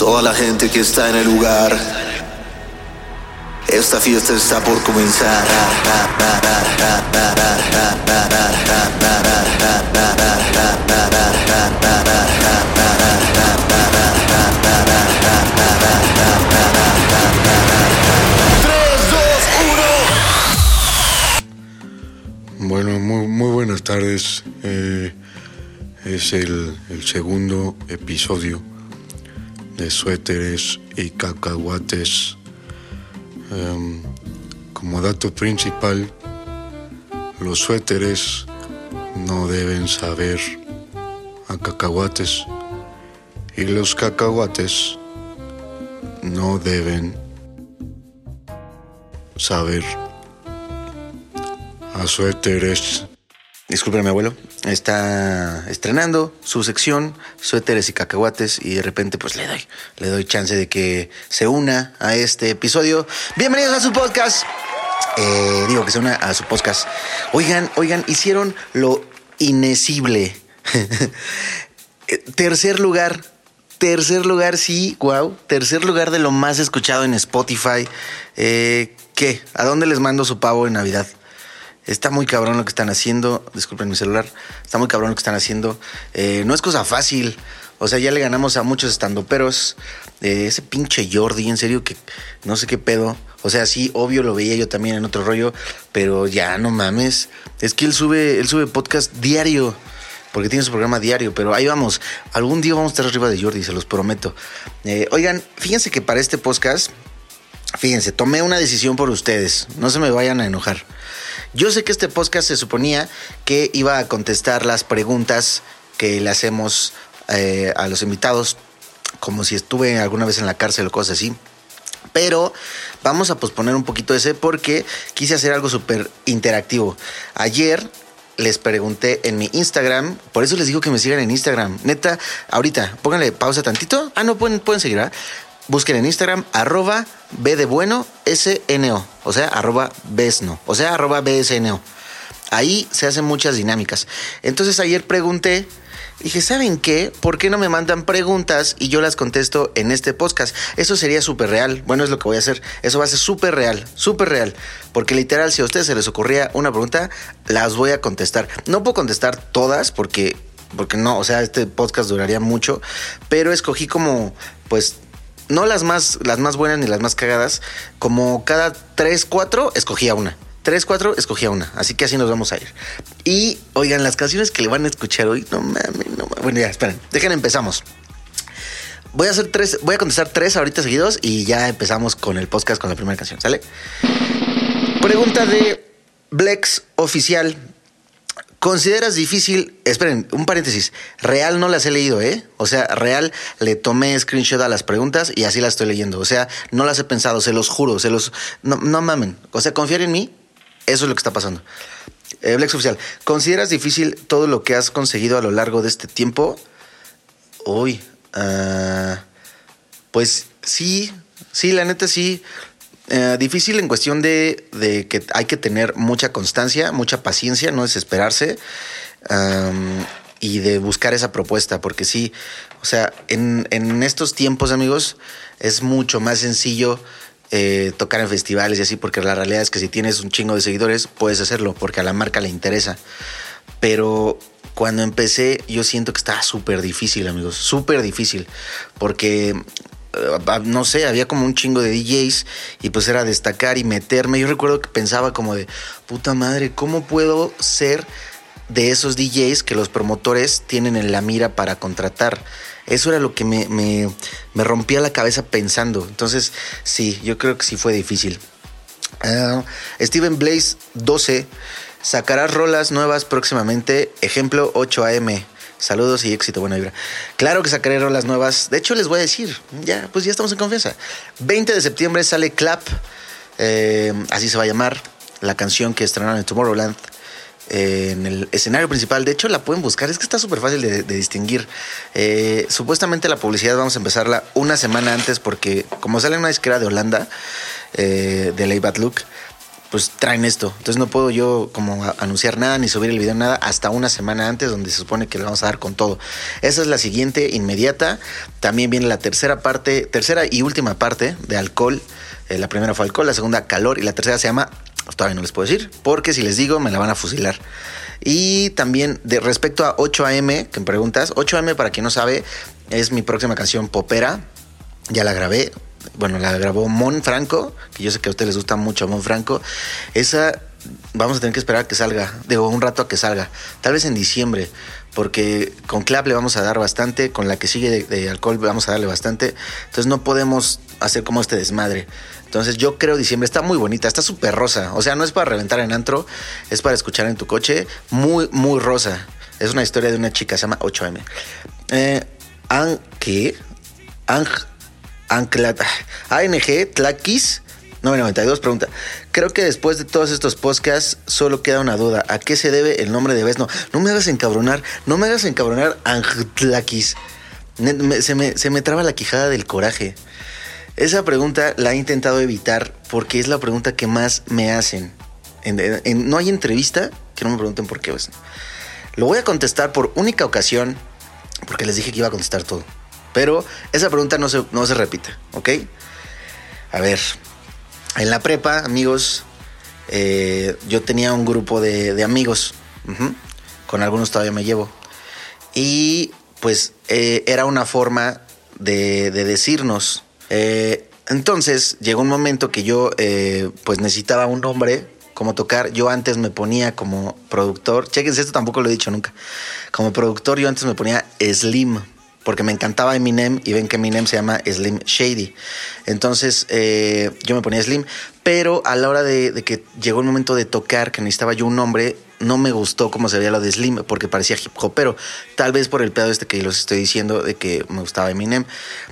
Toda la gente que está en el lugar. Esta fiesta está por comenzar. Bueno, muy, muy buenas tardes. Eh, es el, el segundo episodio de suéteres y cacahuates. Em, como dato principal, los suéteres no deben saber a cacahuates y los cacahuates no deben saber a suéteres. Disculpe, mi abuelo. Está estrenando su sección, suéteres y cacahuates, y de repente, pues le doy, le doy chance de que se una a este episodio. Bienvenidos a su podcast. Eh, digo que se una a su podcast. Oigan, oigan, hicieron lo inesible. tercer lugar. Tercer lugar, sí, wow. Tercer lugar de lo más escuchado en Spotify. Eh, ¿Qué? ¿A dónde les mando su pavo en Navidad? Está muy cabrón lo que están haciendo. Disculpen mi celular. Está muy cabrón lo que están haciendo. Eh, no es cosa fácil. O sea, ya le ganamos a muchos estandoperos. Eh, ese pinche Jordi, en serio, que no sé qué pedo. O sea, sí, obvio lo veía yo también en otro rollo, pero ya no mames. Es que él sube, él sube podcast diario. Porque tiene su programa diario, pero ahí vamos. Algún día vamos a estar arriba de Jordi, se los prometo. Eh, oigan, fíjense que para este podcast, fíjense, tomé una decisión por ustedes. No se me vayan a enojar. Yo sé que este podcast se suponía que iba a contestar las preguntas que le hacemos eh, a los invitados, como si estuve alguna vez en la cárcel o cosas así. Pero vamos a posponer un poquito ese porque quise hacer algo súper interactivo. Ayer les pregunté en mi Instagram, por eso les digo que me sigan en Instagram. Neta, ahorita, pónganle pausa tantito. Ah, no, pueden, pueden seguir, ¿ah? Busquen en Instagram, arroba B de bueno. O sea, arroba BESNO. O sea, arroba BSNO. Ahí se hacen muchas dinámicas. Entonces ayer pregunté, dije, ¿saben qué? ¿Por qué no me mandan preguntas y yo las contesto en este podcast? Eso sería súper real. Bueno, es lo que voy a hacer. Eso va a ser súper real, súper real. Porque literal, si a ustedes se les ocurría una pregunta, las voy a contestar. No puedo contestar todas porque, porque no, o sea, este podcast duraría mucho, pero escogí como, pues, no las más, las más buenas ni las más cagadas, como cada tres, cuatro, escogía una. Tres, cuatro, escogía una. Así que así nos vamos a ir. Y oigan, las canciones que le van a escuchar hoy, no mames, no mames. Bueno, ya, esperen, dejen, empezamos. Voy a hacer tres, voy a contestar tres ahorita seguidos y ya empezamos con el podcast con la primera canción, ¿sale? Pregunta de Blex Oficial. ¿Consideras difícil? Esperen, un paréntesis. Real no las he leído, ¿eh? O sea, real le tomé screenshot a las preguntas y así las estoy leyendo. O sea, no las he pensado, se los juro, se los. No, mamen. O sea, confíen en mí. Eso es lo que está pasando. Eh, Blex Oficial. ¿Consideras difícil todo lo que has conseguido a lo largo de este tiempo? Uy. ah, pues sí, sí, la neta sí. Eh, difícil en cuestión de, que hay que tener mucha constancia, mucha paciencia, no desesperarse um, y de buscar esa propuesta, porque sí, o sea, en, en estos tiempos, amigos, es mucho más sencillo eh, tocar en festivales y así, porque la realidad es que si tienes un chingo de seguidores, puedes hacerlo, porque a la marca le interesa. Pero cuando empecé, yo siento que estaba súper difícil, amigos, súper difícil, porque no sé, había como un chingo de DJs y pues era destacar y meterme. Yo recuerdo que pensaba como de, puta madre, ¿cómo puedo ser de esos DJs que los promotores tienen en la mira para contratar? Eso era lo que me, me, rompía la cabeza pensando. Entonces, sí, yo creo que sí fue difícil. Uh, Steven Blaze 12 sacará rolas nuevas próximamente. Ejemplo 8 AM. Saludos y éxito, buena vibra. Claro que sacaré rolas nuevas. De hecho, les voy a decir, ya, pues ya estamos en confianza. 20 de septiembre sale Clap, eh, así se va a llamar, la canción que estrenaron en Tomorrowland. Eh, en el escenario principal, de hecho la pueden buscar, es que está súper fácil de, distinguir. Eh, supuestamente la publicidad vamos a empezarla una semana antes porque como sale una disquera de Holanda, de Lay Bad Look, pues traen esto. Entonces no puedo yo como anunciar nada ni subir el video nada hasta una semana antes donde se supone que le vamos a dar con todo. Esa es la siguiente inmediata. También viene la tercera parte, tercera y última parte de alcohol. Eh, la primera fue alcohol, la segunda calor y la tercera se llama, todavía no les puedo decir, porque si les digo me la van a fusilar. Y también de respecto a 8am, que me preguntas, 8am para quien no sabe es mi próxima canción popera. Ya la grabé. Bueno, la grabó Mon Franco, que yo sé que a ustedes les gusta mucho Mon Franco. Esa vamos a tener que esperar a que salga, digo, un rato a que salga. Tal vez en diciembre, porque con Clap le vamos a dar bastante, con la que sigue de, alcohol vamos a darle bastante. Entonces no podemos hacer como este desmadre. Entonces yo creo diciembre está muy bonita, está súper rosa. O sea, no es para reventar en antro, es para escuchar en tu coche. Muy, muy rosa. Es una historia de una chica, se llama 8M. Eh, ¿Qué? Ang, Ancla, ANG Tlaquis 992 pregunta. Creo que después de todos estos podcasts solo queda una duda. ¿A qué se debe el nombre de Besno? No me hagas encabronar, no me hagas encabronar Angtlaquis. Se me, se me traba la quijada del coraje. Esa pregunta la he intentado evitar porque es la pregunta que más me hacen. En- en- en- no hay entrevista que no me pregunten por qué Besno. Lo voy a contestar por única ocasión porque les dije que iba a contestar todo. Pero esa pregunta no se, no se repite, ¿ok? A ver, en la prepa, amigos, eh, yo tenía un grupo de, amigos. Con algunos todavía me llevo. Y pues eh, era una forma de, de decirnos. Eh, entonces llegó un momento que yo pues necesitaba un nombre como tocar. Yo antes me ponía como productor. Chequense, esto tampoco lo he dicho nunca. Como productor yo antes me ponía Slim. Porque me encantaba Eminem y ven que Eminem se llama Slim Shady. Entonces eh, yo me ponía Slim. Pero a la hora de, que llegó el momento de tocar, que necesitaba yo un nombre, no me gustó cómo se veía lo de Slim porque parecía hip hopero. Tal vez por el pedo este que los estoy diciendo de que me gustaba Eminem.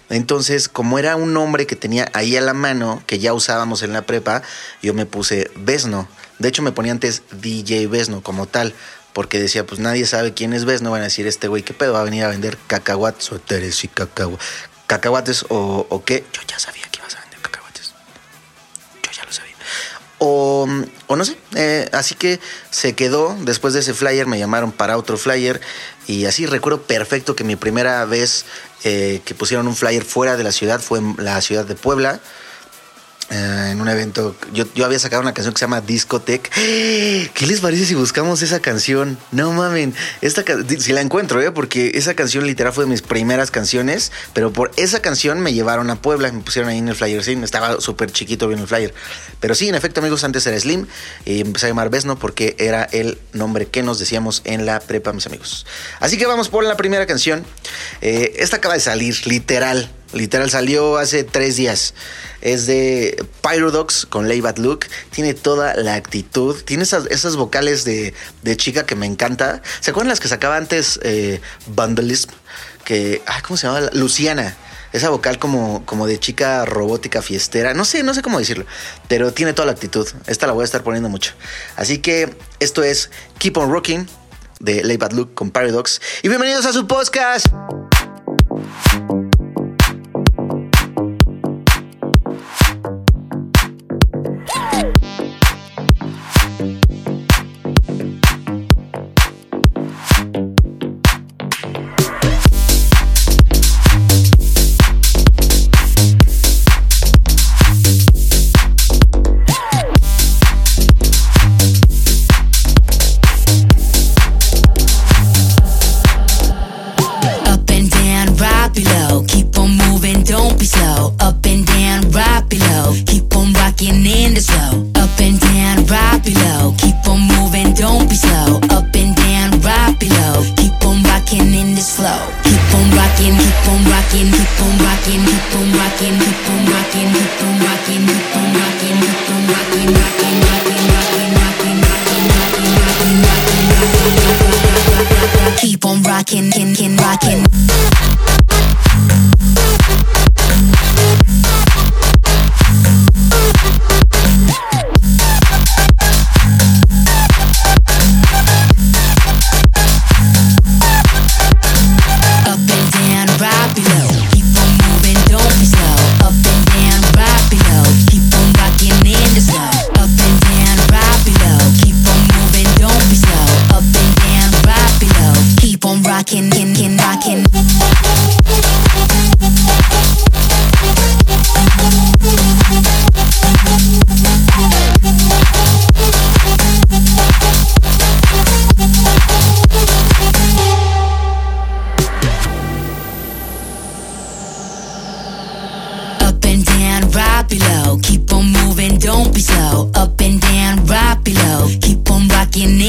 Entonces, como era un nombre que tenía ahí a la mano, que ya usábamos en la prepa, yo me puse Besno. De hecho, me ponía antes DJ Besno como tal. Porque decía, pues nadie sabe quién es Besno. Van a decir, este güey, ¿qué pedo? Va a venir a vender cacahuates, suéteres y cacahua- cacahuates o, o qué. Yo ya sabía que ibas a vender cacahuates. Yo ya lo sabía. O, o no sé. eh, así que se quedó. Después de ese flyer me llamaron para otro flyer. Y así recuerdo perfecto que mi primera vez eh, que pusieron un flyer fuera de la ciudad fue en la ciudad de Puebla. Eh, en un evento, yo, yo había sacado una canción que se llama Discotech. ¿Qué les parece si buscamos esa canción? No mamen, esta si la encuentro, ¿eh? porque esa canción literal fue de mis primeras canciones, pero por esa canción me llevaron a Puebla, me pusieron ahí en el flyer, sí, estaba súper chiquito bien el flyer. Pero sí, en efecto, amigos, antes era Slim y empecé a llamar Besno porque era el nombre que nos decíamos en la prepa, mis amigos. Así que vamos por la primera canción. Eh, esta acaba de salir, literal. Literal salió hace tres días. Es de Pyrodox con Lay Bad Look. Tiene toda la actitud. Tiene esas, vocales de, de chica que me encanta. ¿Se acuerdan las que sacaba antes eh, Vandalism? Que, ay, ¿cómo se llamaba? Luciana. Esa vocal como, como de chica robótica fiestera. No sé, no sé cómo decirlo. Pero tiene toda la actitud. Esta la voy a estar poniendo mucho. Así que esto es Keep on Rocking de Lay Bad Look con Paradox. Y bienvenidos a su podcast.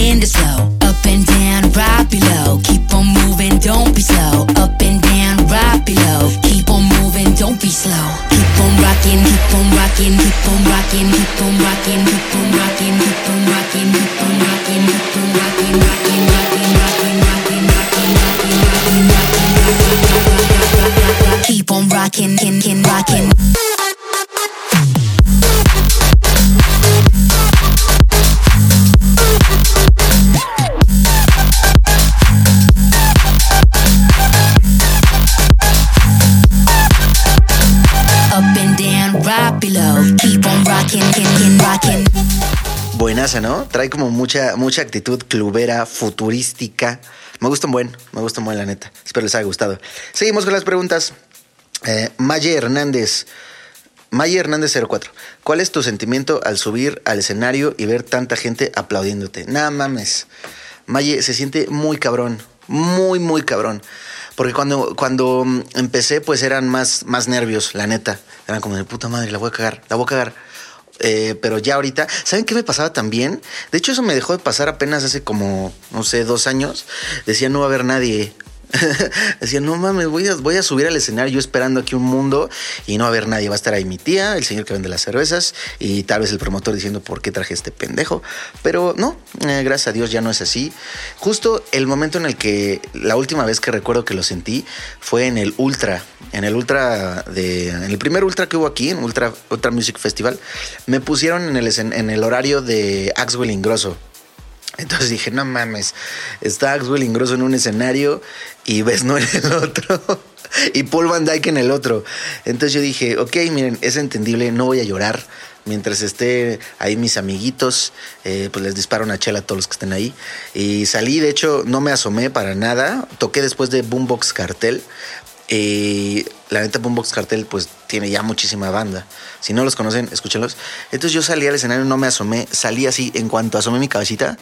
In the slow. Up and down, drop it low. Keep on moving, don't be slow. Up and down, drop it low. Keep on moving, don't be slow. Keep on rocking, keep on rocking, keep on rocking, keep on rocking, keep on ¿no? Trae como mucha, mucha actitud clubera, futurística. Me gusta un buen, me gusta un buen, la neta. Espero les haya gustado. Seguimos con las preguntas. Eh, Maye Hernández. Maye Hernández 04. ¿Cuál es tu sentimiento al subir al escenario y ver tanta gente aplaudiéndote? Nada mames. Maye se siente muy cabrón. Muy, muy cabrón. Porque cuando, cuando mm, empecé, pues eran más, más nervios, la neta. Eran como de puta madre, la voy a cagar, la voy a cagar. Eh, pero ya ahorita, ¿saben qué me pasaba también? De hecho, eso me dejó de pasar apenas hace como, no sé, dos años. Decía, no va a haber nadie. Decía, no mames, voy a, subir al escenario yo esperando aquí un mundo y no va a haber nadie. Va a estar ahí mi tía, el señor que vende las cervezas y tal vez el promotor diciendo por qué traje este pendejo. Pero no, eh, gracias a Dios ya no es así. Justo el momento en el que la última vez que recuerdo que lo sentí fue en el Ultra. En el Ultra de. En el primer Ultra que hubo aquí, en Ultra, Ultra Music Festival, me pusieron en el, en el horario de Axwell Ingrosso. Entonces dije, no mames, está Axwell Ingrosso en un escenario y ves no en el otro. y Paul Van Dyke en el otro. Entonces yo dije, ok, miren, es entendible, no voy a llorar. Mientras esté ahí mis amiguitos, eh, pues les disparo una chela a todos los que estén ahí. Y salí, de hecho, no me asomé para nada. Toqué después de Boombox Cartel. Y la neta, Boombox Cartel, pues tiene ya muchísima banda. Si no los conocen, escúchenlos. Entonces yo salí al escenario, no me asomé. Salí así, en cuanto asomé mi cabecita,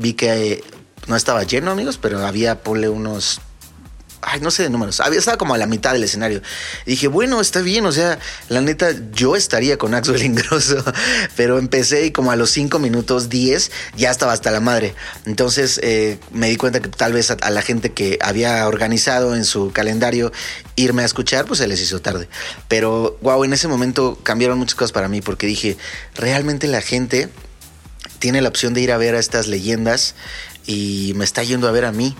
vi que eh, no estaba lleno, amigos, pero había, ponle unos. Ay, no sé de números. Había, estaba como a la mitad del escenario. Y dije, bueno, está bien. O sea, la neta, yo estaría con Axel Ingrosso. Pero empecé y como a los 5 minutos 10 ya estaba hasta la madre. Entonces eh, me di cuenta que tal vez a, a la gente que había organizado en su calendario irme a escuchar, pues se les hizo tarde. Pero, wow, en ese momento cambiaron muchas cosas para mí porque dije, realmente la gente tiene la opción de ir a ver a estas leyendas y me está yendo a ver a mí.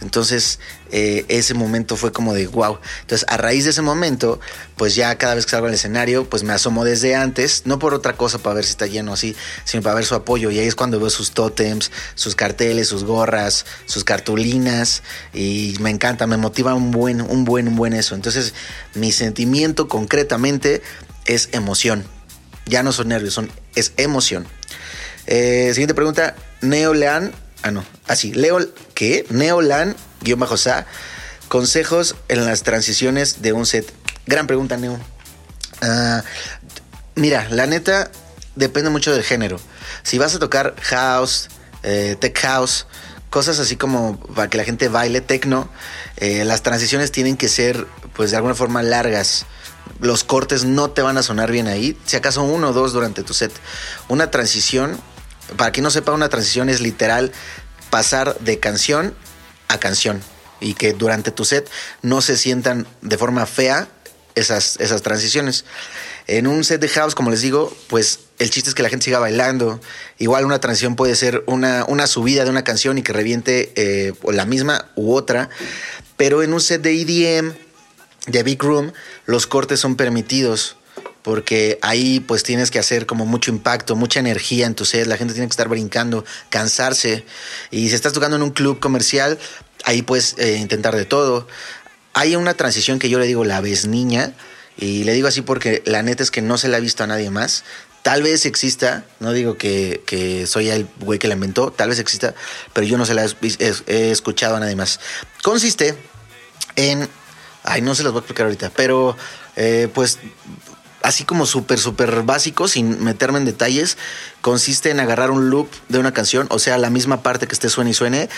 Entonces, eh, ese momento fue como de wow. Entonces, a raíz de ese momento, pues ya cada vez que salgo al escenario, pues me asomo desde antes, no por otra cosa para ver si está lleno así, sino para ver su apoyo. Y ahí es cuando veo sus tótems, sus carteles, sus gorras, sus cartulinas. Y me encanta, me motiva un buen, un buen, un buen eso. Entonces, mi sentimiento concretamente es emoción. Ya no son nervios, son, es emoción. Eh, siguiente pregunta, Neolean. Ah, no. Así, Leo, ¿qué? Neolan, guion bajo. Consejos en las transiciones de un set. Gran pregunta, Neo. Ah, mira, la neta, depende mucho del género. Si vas a tocar house, eh, tech house, cosas así como para que la gente baile techno, eh, las transiciones tienen que ser, pues de alguna forma, largas. Los cortes no te van a sonar bien ahí, si acaso uno o dos durante tu set. Una transición, para quien no sepa, una transición es literal pasar de canción a canción y que durante tu set no se sientan de forma fea esas, esas transiciones. En un set de house, como les digo, pues el chiste es que la gente siga bailando. Igual una transición puede ser una, una subida de una canción y que reviente eh, la misma u otra. Pero en un set de EDM, de Big Room, los cortes son permitidos porque ahí pues tienes que hacer como mucho impacto, mucha energía en tu set, la gente tiene que estar brincando, cansarse. Y si estás tocando en un club comercial, ahí puedes eh, intentar de todo. Hay una transición que yo le digo la vez niña, y le digo así porque la neta es que no se la ha visto a nadie más. Tal vez exista, no digo que, que soy el güey que la inventó, tal vez exista, pero yo no se la he, escuchado a nadie más. Consiste en, ay, no se las voy a explicar ahorita, pero eh, pues así como súper, súper básico, sin meterme en detalles, consiste en agarrar un loop de una canción, o sea, la misma parte que esté suene y suene,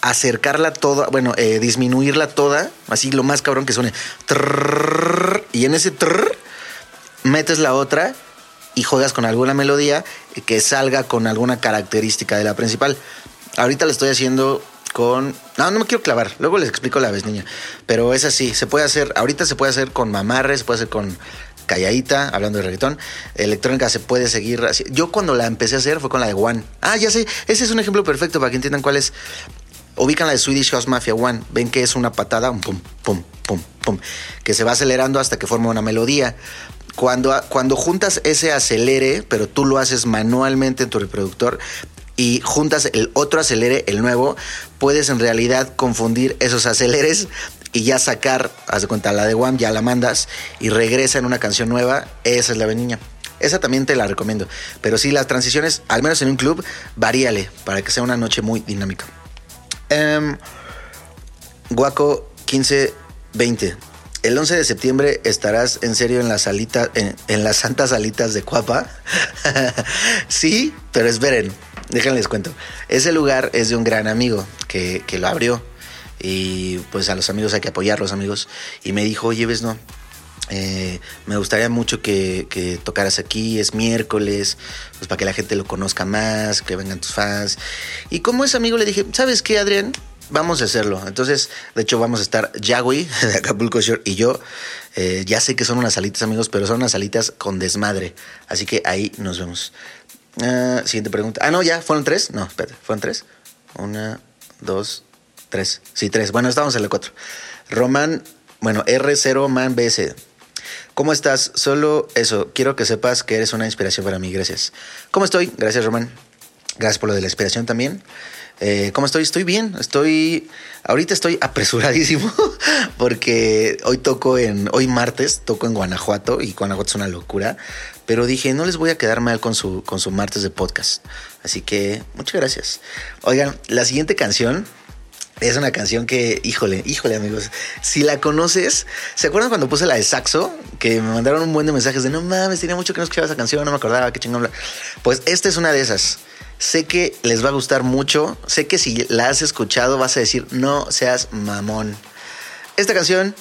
acercarla toda, bueno, eh, disminuirla toda, así lo más cabrón que suene. Y en ese trrr, metes la otra y juegas con alguna melodía que salga con alguna característica de la principal. Ahorita lo estoy haciendo con... No, no me quiero clavar. Luego les explico la vez, niña. Pero es así. Se puede hacer... Ahorita se puede hacer con mamarre, se puede hacer con calladita, hablando de reggaetón. Electrónica se puede seguir así. Yo cuando la empecé a hacer fue con la de One. Ah, ya sé. Ese es un ejemplo perfecto para que entiendan cuál es. Ubican la de Swedish House Mafia One. Ven que es una patada, un pum, pum, pum, pum, que se va acelerando hasta que forma una melodía. Cuando, cuando juntas ese acelere, pero tú lo haces manualmente en tu reproductor, y juntas el otro acelere, el nuevo, puedes en realidad confundir esos aceleres y ya sacar, haz de cuenta, la de One, ya la mandas y regresa en una canción nueva. Esa es la veniña. Esa también te la recomiendo. Pero sí, las transiciones, al menos en un club, varíale para que sea una noche muy dinámica. Um, Guaco 1520. El 11 de septiembre estarás en serio en la salita, en, en las santas salitas de Cuapa. sí, pero esperen, déjenles cuento. Ese lugar es de un gran amigo que, que, lo abrió. Y pues a los amigos hay que apoyarlos, amigos. Y me dijo, oye, ves, no. Eh, me gustaría mucho que, que, tocaras aquí, es miércoles, pues para que la gente lo conozca más, que vengan tus fans. Y como es amigo, le dije, ¿sabes qué, Adrián? Vamos a hacerlo. Entonces, de hecho, vamos a estar Yagui de Acapulco Shore y yo. Eh, ya sé que son unas salitas, amigos, pero son unas salitas con desmadre. Así que ahí nos vemos. Uh, siguiente pregunta. Ah, no, ya, ¿fueron tres? No, espérate, ¿fueron tres? Una, dos, tres. Sí, tres. Bueno, estamos en la cuatro. Román, bueno, R0 Man BS. ¿Cómo estás? Solo eso, quiero que sepas que eres una inspiración para mí, gracias. ¿Cómo estoy? Gracias, Román. Gracias por lo de la inspiración también. Eh, ¿Cómo estoy? Estoy bien. Estoy. Ahorita estoy apresuradísimo porque hoy toco en. Hoy martes toco en Guanajuato y Guanajuato es una locura. Pero dije, no les voy a quedar mal con su, con su martes de podcast. Así que muchas gracias. Oigan, la siguiente canción es una canción que, híjole, híjole amigos, si la conoces, ¿se acuerdan cuando puse la de Saxo? Que me mandaron un buen de mensajes de, no mames, tenía mucho que no escuchaba esa canción, no me acordaba, qué chingón. Pues esta es una de esas. Sé que les va a gustar mucho, sé que si la has escuchado vas a decir, no seas mamón. Esta canción,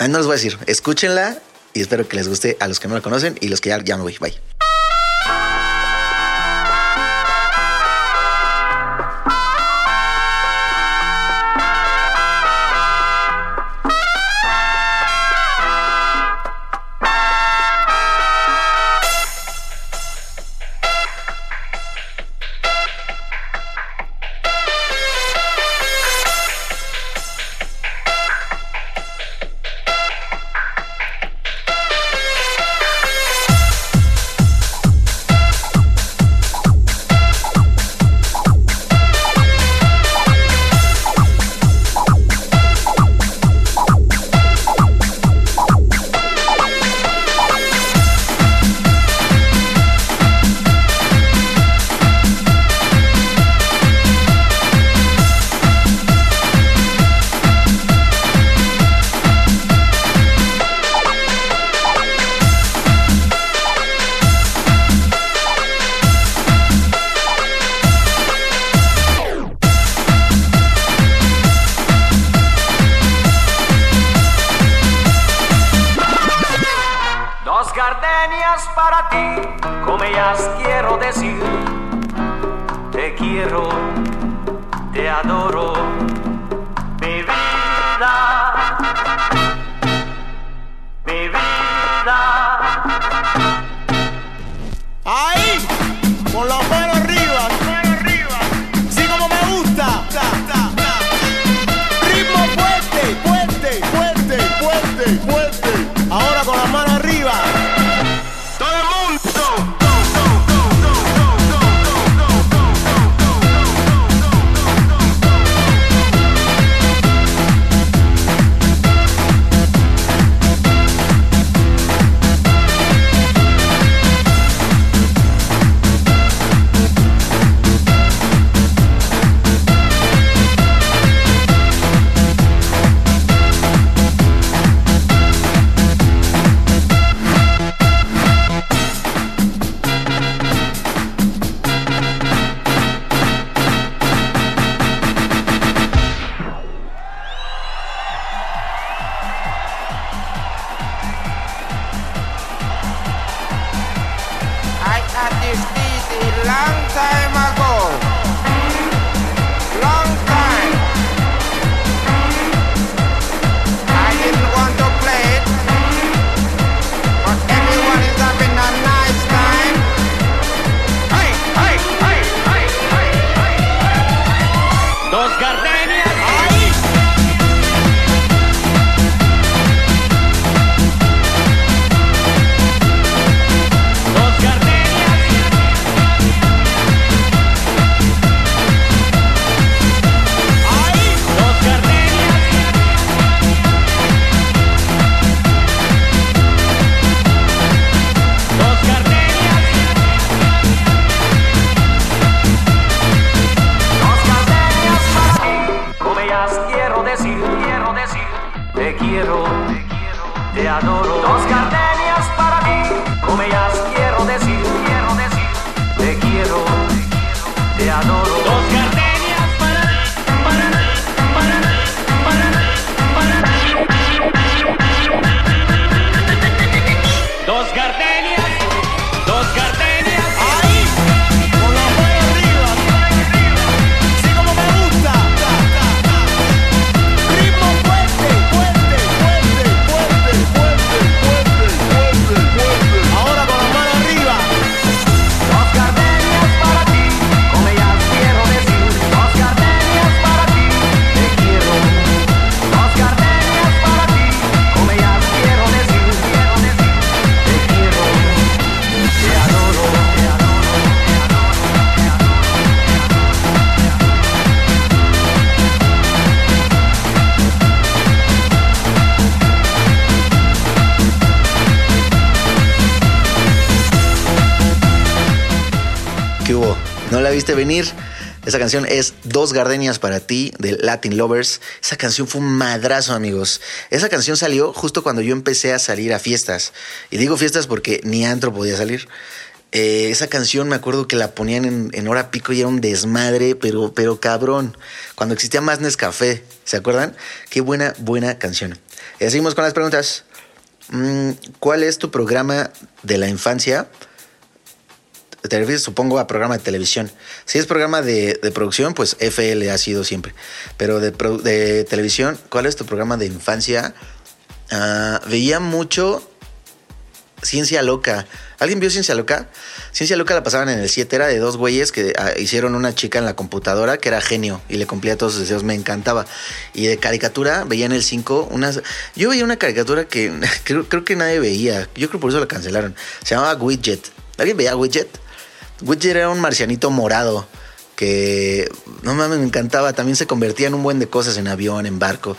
no les voy a decir, escúchenla y espero que les guste a los que no la conocen y los que ya, ya me voy. Bye. Viste venir? Esa canción es Dos Gardenias para ti de Latin Lovers. Esa canción fue un madrazo, amigos. Esa canción salió justo cuando yo empecé a salir a fiestas. Y digo fiestas porque ni antro podía salir. Eh, esa canción me acuerdo que la ponían en, en hora pico y era un desmadre, pero, pero cabrón. Cuando existía más Nescafé, ¿se acuerdan? Qué buena, buena canción. Y seguimos con las preguntas. Mm, ¿Cuál es tu programa de la infancia? Te supongo, a programa de televisión. Si es programa de, producción, pues FL ha sido siempre. Pero de televisión, ¿cuál es tu programa de infancia? Ah, veía mucho Ciencia Loca. ¿Alguien vio Ciencia Loca? Ciencia Loca la pasaban en el 7, era de dos güeyes que ah, hicieron una chica en la computadora que era genio y le cumplía todos sus deseos, me encantaba. Y de caricatura veía en el 5 unas... Yo veía una caricatura que creo, creo que nadie veía, yo creo por eso la cancelaron. Se llamaba Widget. ¿Alguien veía Widget? Widget era un marcianito morado que no mames, me encantaba. También se convertía en un buen de cosas en avión, en barco.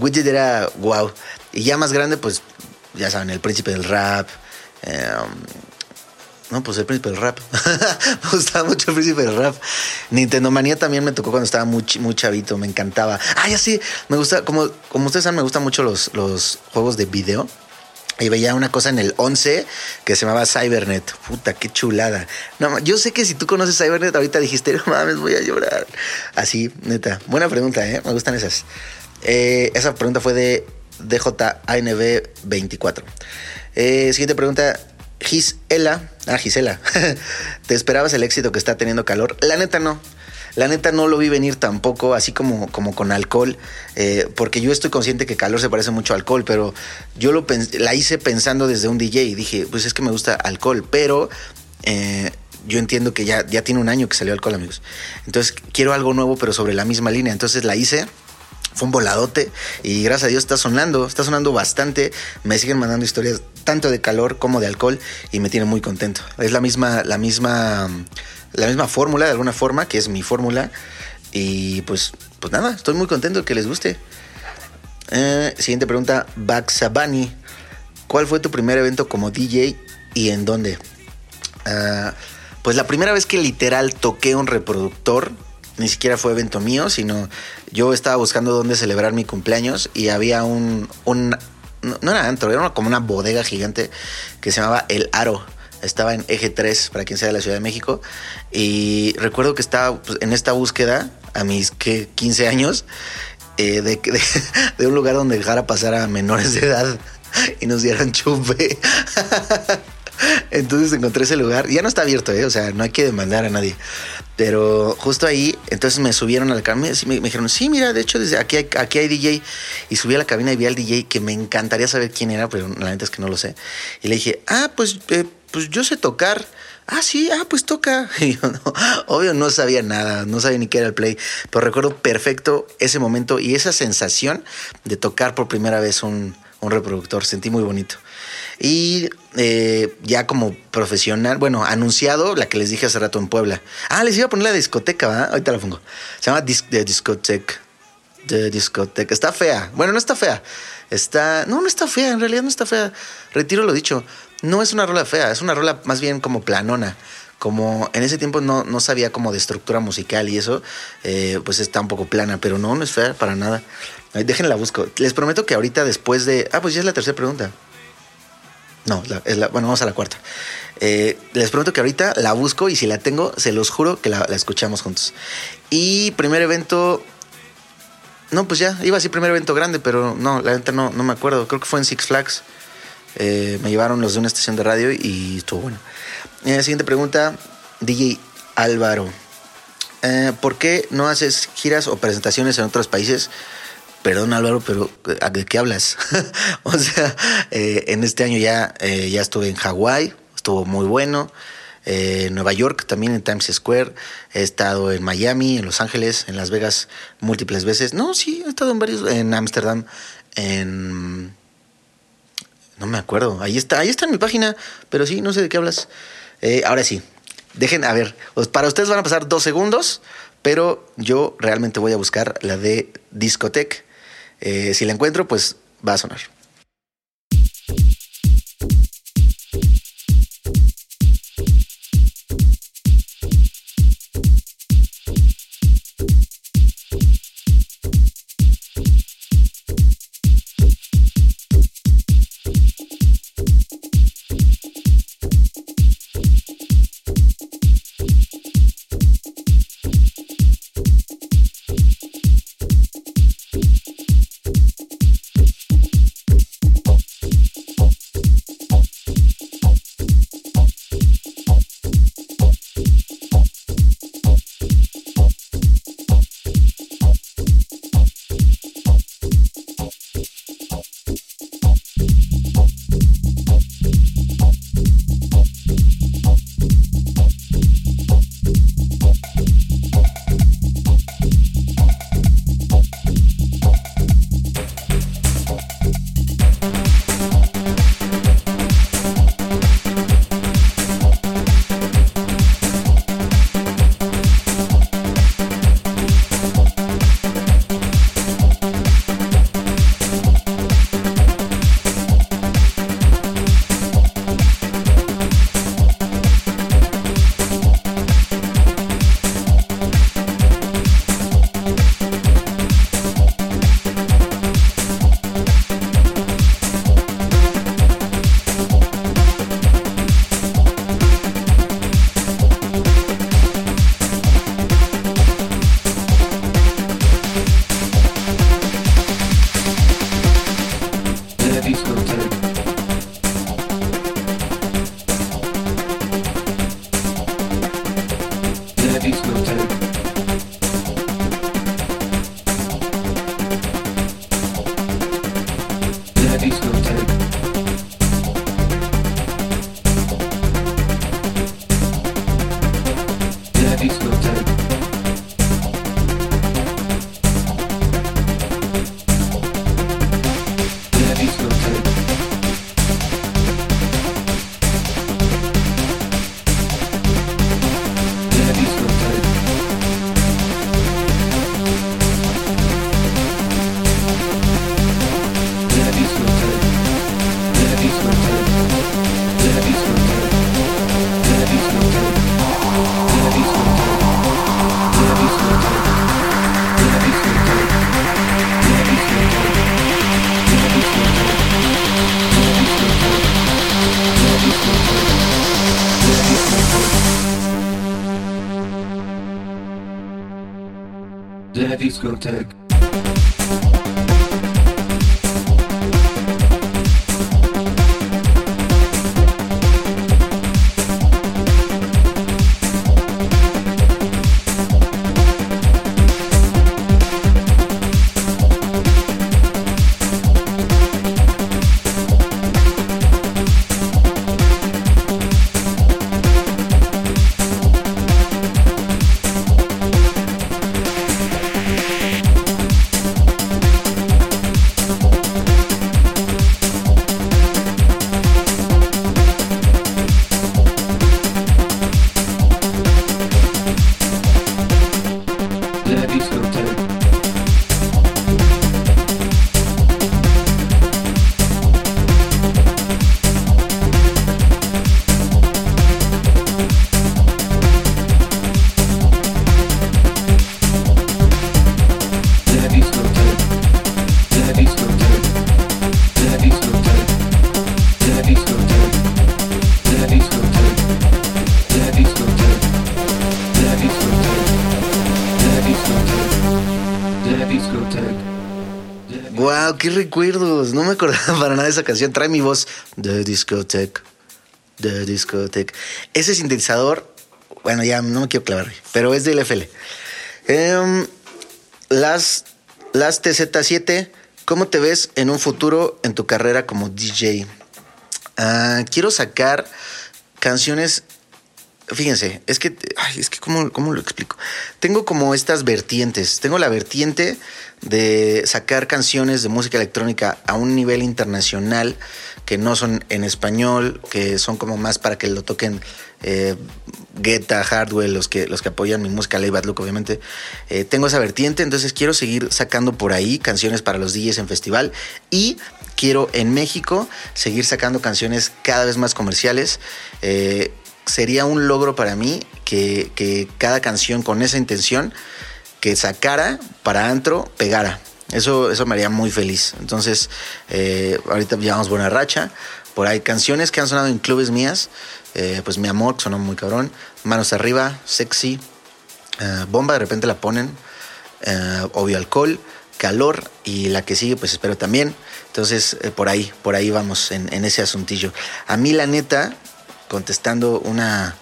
Widget era wow. Y ya más grande, pues ya saben, el príncipe del rap. eh, no, pues el príncipe del rap. me gustaba mucho el príncipe del rap. Nintendo Manía también me tocó cuando estaba muy, muy chavito, me encantaba. Ah, ya sí, me gusta, como, como ustedes saben, me gustan mucho los, los juegos de video. Y veía una cosa en el 11 que se llamaba Cybernet. Puta, qué chulada. No, yo sé que si tú conoces Cybernet, ahorita dijiste, no mames, voy a llorar. Así, neta. Buena pregunta, ¿eh? Me gustan esas. Eh, esa pregunta fue de DJANB24. Eh, siguiente pregunta. Gisela. Ah, Gisela. ¿Te esperabas el éxito que está teniendo calor? La neta no. La neta no lo vi venir tampoco, así como, como con alcohol, eh, porque yo estoy consciente que calor se parece mucho a alcohol, pero yo lo la hice pensando desde un DJ y dije, pues es que me gusta alcohol, pero eh, yo entiendo que ya, ya tiene un año que salió alcohol, amigos. Entonces quiero algo nuevo, pero sobre la misma línea. Entonces la hice. Fue un voladote y gracias a Dios está sonando, está sonando bastante. Me siguen mandando historias tanto de calor como de alcohol y me tiene muy contento. Es la misma, la misma, la misma fórmula de alguna forma, que es mi fórmula. Y pues, pues nada, estoy muy contento que les guste. Eh, siguiente pregunta, Baxabani. ¿Cuál fue tu primer evento como DJ y en dónde? Ah, pues la primera vez que literal toqué un reproductor, ni siquiera fue evento mío, sino yo estaba buscando dónde celebrar mi cumpleaños y había un, un no, no era antro, era como una bodega gigante que se llamaba El Aro. Estaba en Eje 3, para quien sea de la Ciudad de México. Y recuerdo que estaba pues, en esta búsqueda, a mis ¿qué? 15 años, eh, de, de, de un lugar donde dejara pasar a menores de edad y nos dieran chupe. Entonces encontré ese lugar. Ya no está abierto, ¿eh? O sea, no hay que demandar a nadie. Pero justo ahí, entonces me subieron a la cabina y me, me dijeron, sí, mira, de hecho, desde aquí hay, aquí hay DJ. Y subí a la cabina y vi al DJ que me encantaría saber quién era, pero la neta es que no lo sé. Y le dije, ah, pues, eh, pues yo sé tocar. Ah, sí, ah, pues toca. Y yo, no, obvio, no sabía nada, no sabía ni qué era el play, pero recuerdo perfecto ese momento y esa sensación de tocar por primera vez un, un reproductor. Sentí muy bonito. Y eh, ya como profesional, bueno, anunciado, la que les dije hace rato en Puebla. Ah, les iba a poner la discoteca, ¿verdad? Ahorita la pongo. Se llama Dis de Discoteca. De Discoteca. Está fea. Bueno, no está fea. Está. No, no está fea. En realidad no está fea. Retiro lo dicho. No es una rola fea. Es una rola más bien como planona. Como en ese tiempo no, no sabía como de estructura musical y eso, eh, pues está un poco plana, pero no, no es fea para nada. Déjenla busco. Les prometo que ahorita después de. Ah, pues ya es la tercera pregunta. No, bueno, vamos a la cuarta. Eh, les prometo que ahorita la busco y si la tengo, se los juro que la, la escuchamos juntos. Y primer evento. No, pues ya, iba a decir primer evento grande, pero no, la neta no, no me acuerdo. Creo que fue en Six Flags. Eh, me llevaron los de una estación de radio y estuvo bueno. Eh, siguiente pregunta, DJ Álvaro. Eh, ¿Por qué no haces giras o presentaciones en otros países? Perdón Álvaro, pero ¿a- ¿de qué hablas? o sea, eh, en este año ya, eh, ya estuve en Hawái, estuvo muy bueno. Eh, Nueva York, también en Times Square. He estado en Miami, en Los Ángeles, en Las Vegas múltiples veces. No, sí, he estado en varios, en Ámsterdam, en... Me acuerdo. Ahí está, ahí está en mi página, pero sí, no sé de qué hablas. Eh, ahora sí, dejen, a ver, para ustedes van a pasar dos segundos, pero yo realmente voy a buscar la de Discotech. Eh, si la encuentro, pues va a sonar. Discotheque. Recuerdos. No me acordaba para nada de esa canción. Trae mi voz. The discotheque. The discotheque. Ese sintetizador, bueno, ya no me quiero clavar, pero es del FL. Em, las, las TZ7, ¿cómo te ves en un futuro en tu carrera como DJ? Ah, quiero sacar canciones. Fíjense, es que, es que ¿cómo, ¿cómo lo explico? Tengo como estas vertientes. Tengo la vertiente de sacar canciones de música electrónica a un nivel internacional que no son en español, que son como más para que lo toquen eh, Guetta, Hardwell, los que, los que apoyan mi música, Lay Bad Look, obviamente. Eh, tengo esa vertiente, entonces quiero seguir sacando por ahí canciones para los DJs en festival y quiero en México seguir sacando canciones cada vez más comerciales. Eh, sería un logro para mí que cada canción con esa intención que sacara para antro pegara. Eso, eso me haría muy feliz. Entonces, eh, ahorita llevamos buena racha. Por ahí canciones que han sonado en clubes mías. eh, pues Mi Amor, que sonó muy cabrón. Manos Arriba, Sexy. eh, Bomba, de repente la ponen. eh, obvio Alcohol, Calor. Y la que sigue, pues espero también. Entonces, por ahí, por ahí vamos en, en ese asuntillo. A mí, la neta, contestando una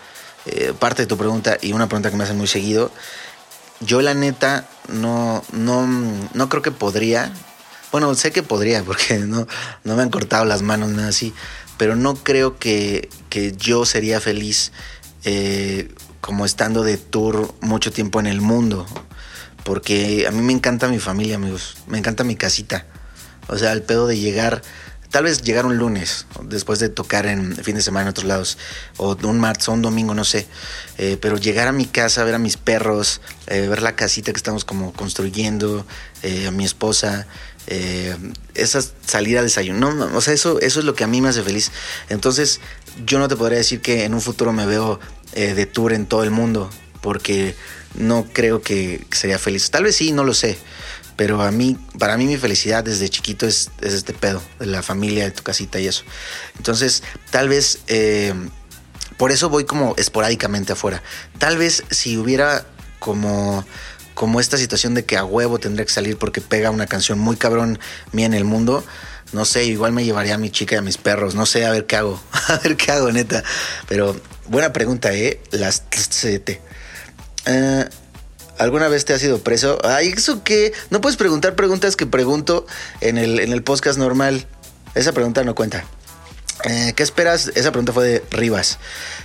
parte de tu pregunta y una pregunta que me hacen muy seguido, yo la neta no, no, no creo que podría. Bueno, sé que podría porque no, no me han cortado las manos, nada así. Pero no creo que, que yo sería feliz eh, como estando de tour mucho tiempo en el mundo. Porque a mí me encanta mi familia, amigos. Me encanta mi casita. O sea, el pedo de llegar, tal vez llegar un lunes, después de tocar en fin de semana en otros lados, o un martes o un domingo, no sé. Eh, pero llegar a mi casa, ver a mis perros, eh, ver la casita que estamos como construyendo, eh, a mi esposa, eh, esa salir a desayunar. No, no, o sea, eso, eso es lo que a mí me hace feliz. Entonces, yo no te podría decir que en un futuro me veo eh, de tour en todo el mundo, porque no creo que sería feliz. Tal vez sí, no lo sé. Pero a mí, para mí mi felicidad desde chiquito es, es este pedo, de la familia, de tu casita y eso. Entonces, tal vez, eh, por eso voy como esporádicamente afuera. Tal vez si hubiera como, como esta situación de que a huevo tendría que salir porque pega una canción muy cabrón mía en el mundo, no sé, igual me llevaría a mi chica y a mis perros, no sé, a ver qué hago, a ver qué hago, neta. Pero buena pregunta, ¿eh? Las. Eh, ¿Alguna vez te has ido preso? Ay, ¿eso qué? No puedes preguntar preguntas que pregunto en el, en el podcast normal. Esa pregunta no cuenta. Eh, ¿Qué esperas? Esa pregunta fue de Rivas.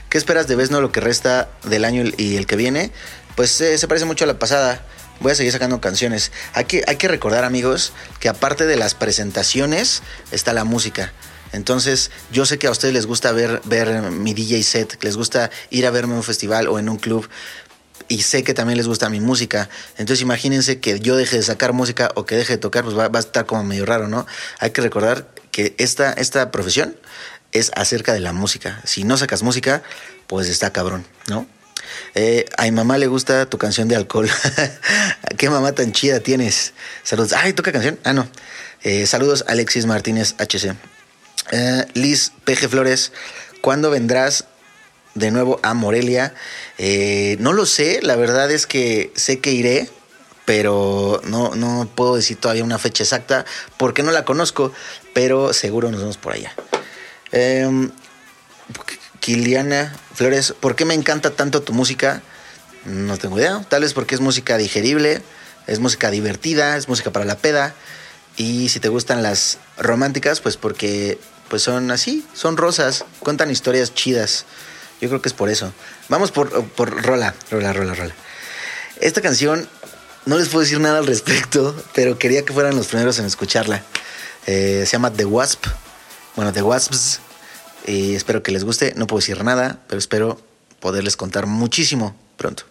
¿Qué esperas de Vesno lo que resta del año y el que viene? Pues eh, se parece mucho a la pasada. Voy a seguir sacando canciones. Hay que, hay que recordar, amigos, que aparte de las presentaciones está la música. Entonces, yo sé que a ustedes les gusta ver, ver mi DJ set, les gusta ir a verme en un festival o en un club y sé que también les gusta mi música. Entonces imagínense que yo deje de sacar música o que deje de tocar, pues va, a estar como medio raro, ¿no? Hay que recordar que esta, esta profesión es acerca de la música. Si no sacas música, pues está cabrón, ¿no? Eh, a mi mamá le gusta tu canción de alcohol. ¿Qué mamá tan chida tienes? Saludos. Ay, toca canción. Ah, no. Eh, saludos, Alexis Martínez HC. Eh, Liz PG Flores, ¿cuándo vendrás de nuevo a Morelia? Eh, no lo sé, la verdad es que sé que iré, pero no, no puedo decir todavía una fecha exacta porque no la conozco, pero seguro nos vemos por allá. Eh, Kiliana Flores, ¿por qué me encanta tanto tu música? No tengo idea, tal vez porque es música digerible, es música divertida, es música para la peda. Y si te gustan las románticas, pues porque pues son así, son rosas, cuentan historias chidas. Yo creo que es por eso. Vamos por, por rola, rola, rola, rola. Esta canción, no les puedo decir nada al respecto, pero quería que fueran los primeros en escucharla. Eh, se llama The Wasp. Bueno, The Wasps. Y espero que les guste. No puedo decir nada, pero espero poderles contar muchísimo pronto.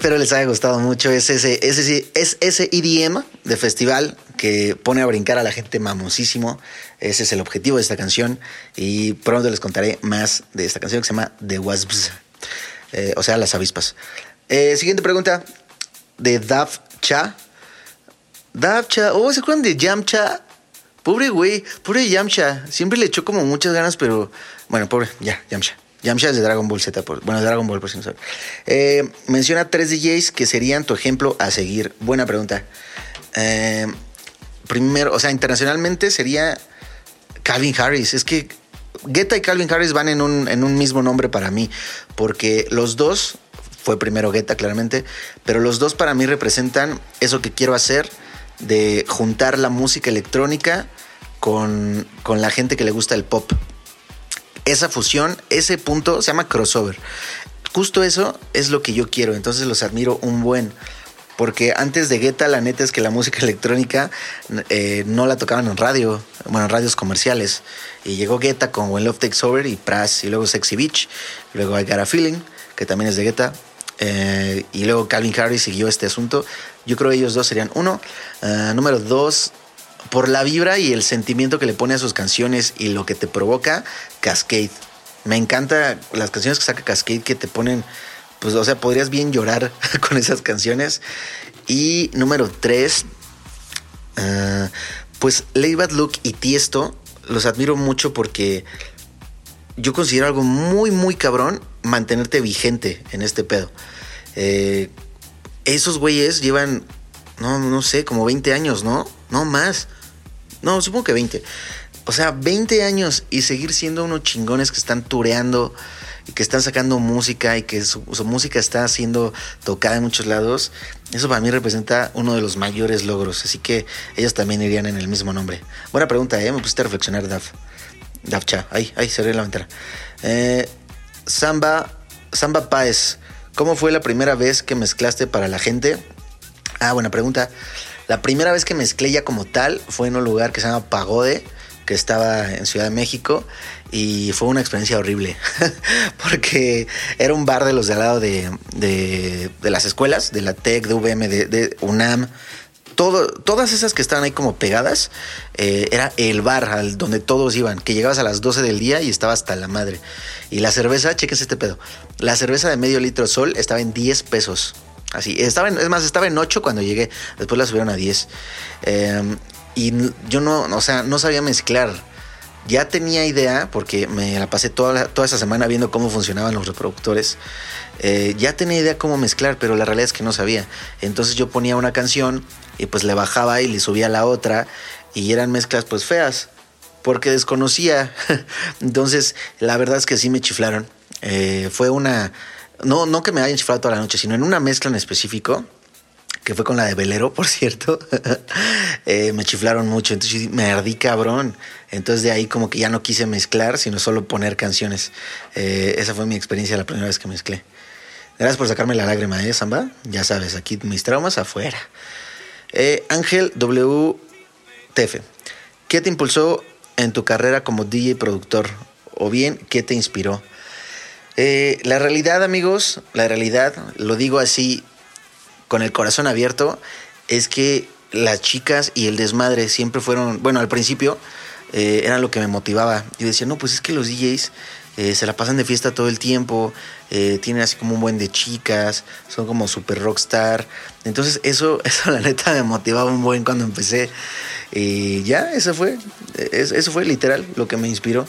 Espero les haya gustado mucho. Es ese, ese, ese EDM de festival que pone a brincar a la gente mamosísimo. Ese es el objetivo de esta canción. Y pronto les contaré más de esta canción que se llama The Wasps. Eh, o sea, las avispas. Eh, siguiente pregunta de Dav Cha. Dav Cha. Oh, ¿se acuerdan de Yamcha? Pobre güey, pobre Yamcha. Siempre le echó como muchas ganas, pero. Bueno, pobre, ya, Yamcha. Yamcha de Dragon Ball Z. Por, bueno, de Dragon Ball, por si no saben. Eh, menciona tres DJs que serían tu ejemplo a seguir. Buena pregunta. Eh, primero, o sea, internacionalmente sería Calvin Harris. Es que Guetta y Calvin Harris van en un, en un mismo nombre para mí, porque los dos, fue primero Guetta claramente, pero los dos para mí representan eso que quiero hacer de juntar la música electrónica con, con la gente que le gusta el pop. Esa fusión, ese punto se llama crossover. Justo eso es lo que yo quiero, entonces los admiro un buen. Porque antes de Guetta, la neta es que la música electrónica eh, no la tocaban en radio, bueno, en radios comerciales. Y llegó Guetta con When Love Takes Over y Pras, y luego Sexy Beach, luego I Got a Feeling, que también es de Guetta. eh, y luego Calvin Harris siguió este asunto. Yo creo que ellos dos serían uno. Ah, número dos, por la vibra y el sentimiento que le pone a sus canciones y lo que te provoca, Cascade. Me encanta las canciones que saca Cascade que te ponen, pues, o sea, podrías bien llorar con esas canciones. Y número tres, ah, pues Lady Bad Look y Tiesto los admiro mucho porque yo considero algo muy, muy cabrón mantenerte vigente en este pedo. Eh, esos güeyes llevan, no, no sé, como 20 años, ¿no? No más. No, supongo que 20. O sea, 20 años y seguir siendo unos chingones que están tureando y que están sacando música y que su, música está siendo tocada en muchos lados. Eso para mí representa uno de los mayores logros. Así que ellos también irían en el mismo nombre. Buena pregunta, ¿eh? Me pusiste a reflexionar, Daf. Dafcha. Ahí, ahí, cerré la ventana. Eh, Samba, Samba Páez. ¿Cómo fue la primera vez que mezclaste para la gente? Ah, buena pregunta. La primera vez que mezclé ya como tal fue en un lugar que se llama Pagode, que estaba en Ciudad de México, y fue una experiencia horrible, porque era un bar de los de al lado de, de- las escuelas, de la TEC, de VM, de, UNAM, todas esas que estaban ahí como pegadas, eh, era el bar al donde todos iban, que llegabas a las 12 del día y estaba hasta la madre. Y la cerveza, chequense este pedo, la cerveza de medio litro sol estaba en 10 pesos. Así, estaba en- es más, estaba en 8 cuando llegué, después la subieron a 10. Eh, y yo no, o sea, no sabía mezclar. Ya tenía idea, porque me la pasé toda, toda esa semana viendo cómo funcionaban los reproductores. Eh, ya tenía idea cómo mezclar, pero la realidad es que no sabía. Entonces yo ponía una canción y pues le bajaba y le subía la otra y eran mezclas pues feas, porque desconocía. Entonces la verdad es que sí me chiflaron. Eh, fue una... No, no que me hayan chiflado toda la noche, sino en una mezcla en específico que fue con la de Velero, por cierto, eh, me chiflaron mucho, entonces me ardí cabrón. Entonces de ahí como que ya no quise mezclar, sino solo poner canciones. Eh, esa fue mi experiencia la primera vez que mezclé. Gracias por sacarme la lágrima, ¿eh, Samba? Ya sabes, aquí mis traumas afuera. Eh, Ángel WTF, ¿qué te impulsó en tu carrera como DJ productor? O bien, ¿qué te inspiró? Eh, la realidad, amigos, la realidad, lo digo así con el corazón abierto, es que las chicas y el desmadre siempre fueron, bueno, al principio eh, eran lo que me motivaba. Yo decía, no, pues es que los DJs eh, se la pasan de fiesta todo el tiempo, eh, tienen así como un buen de chicas, son como super rockstar. Entonces eso, eso la neta me motivaba un buen cuando empecé. Y ya, eso fue, es- eso fue literal lo que me inspiró.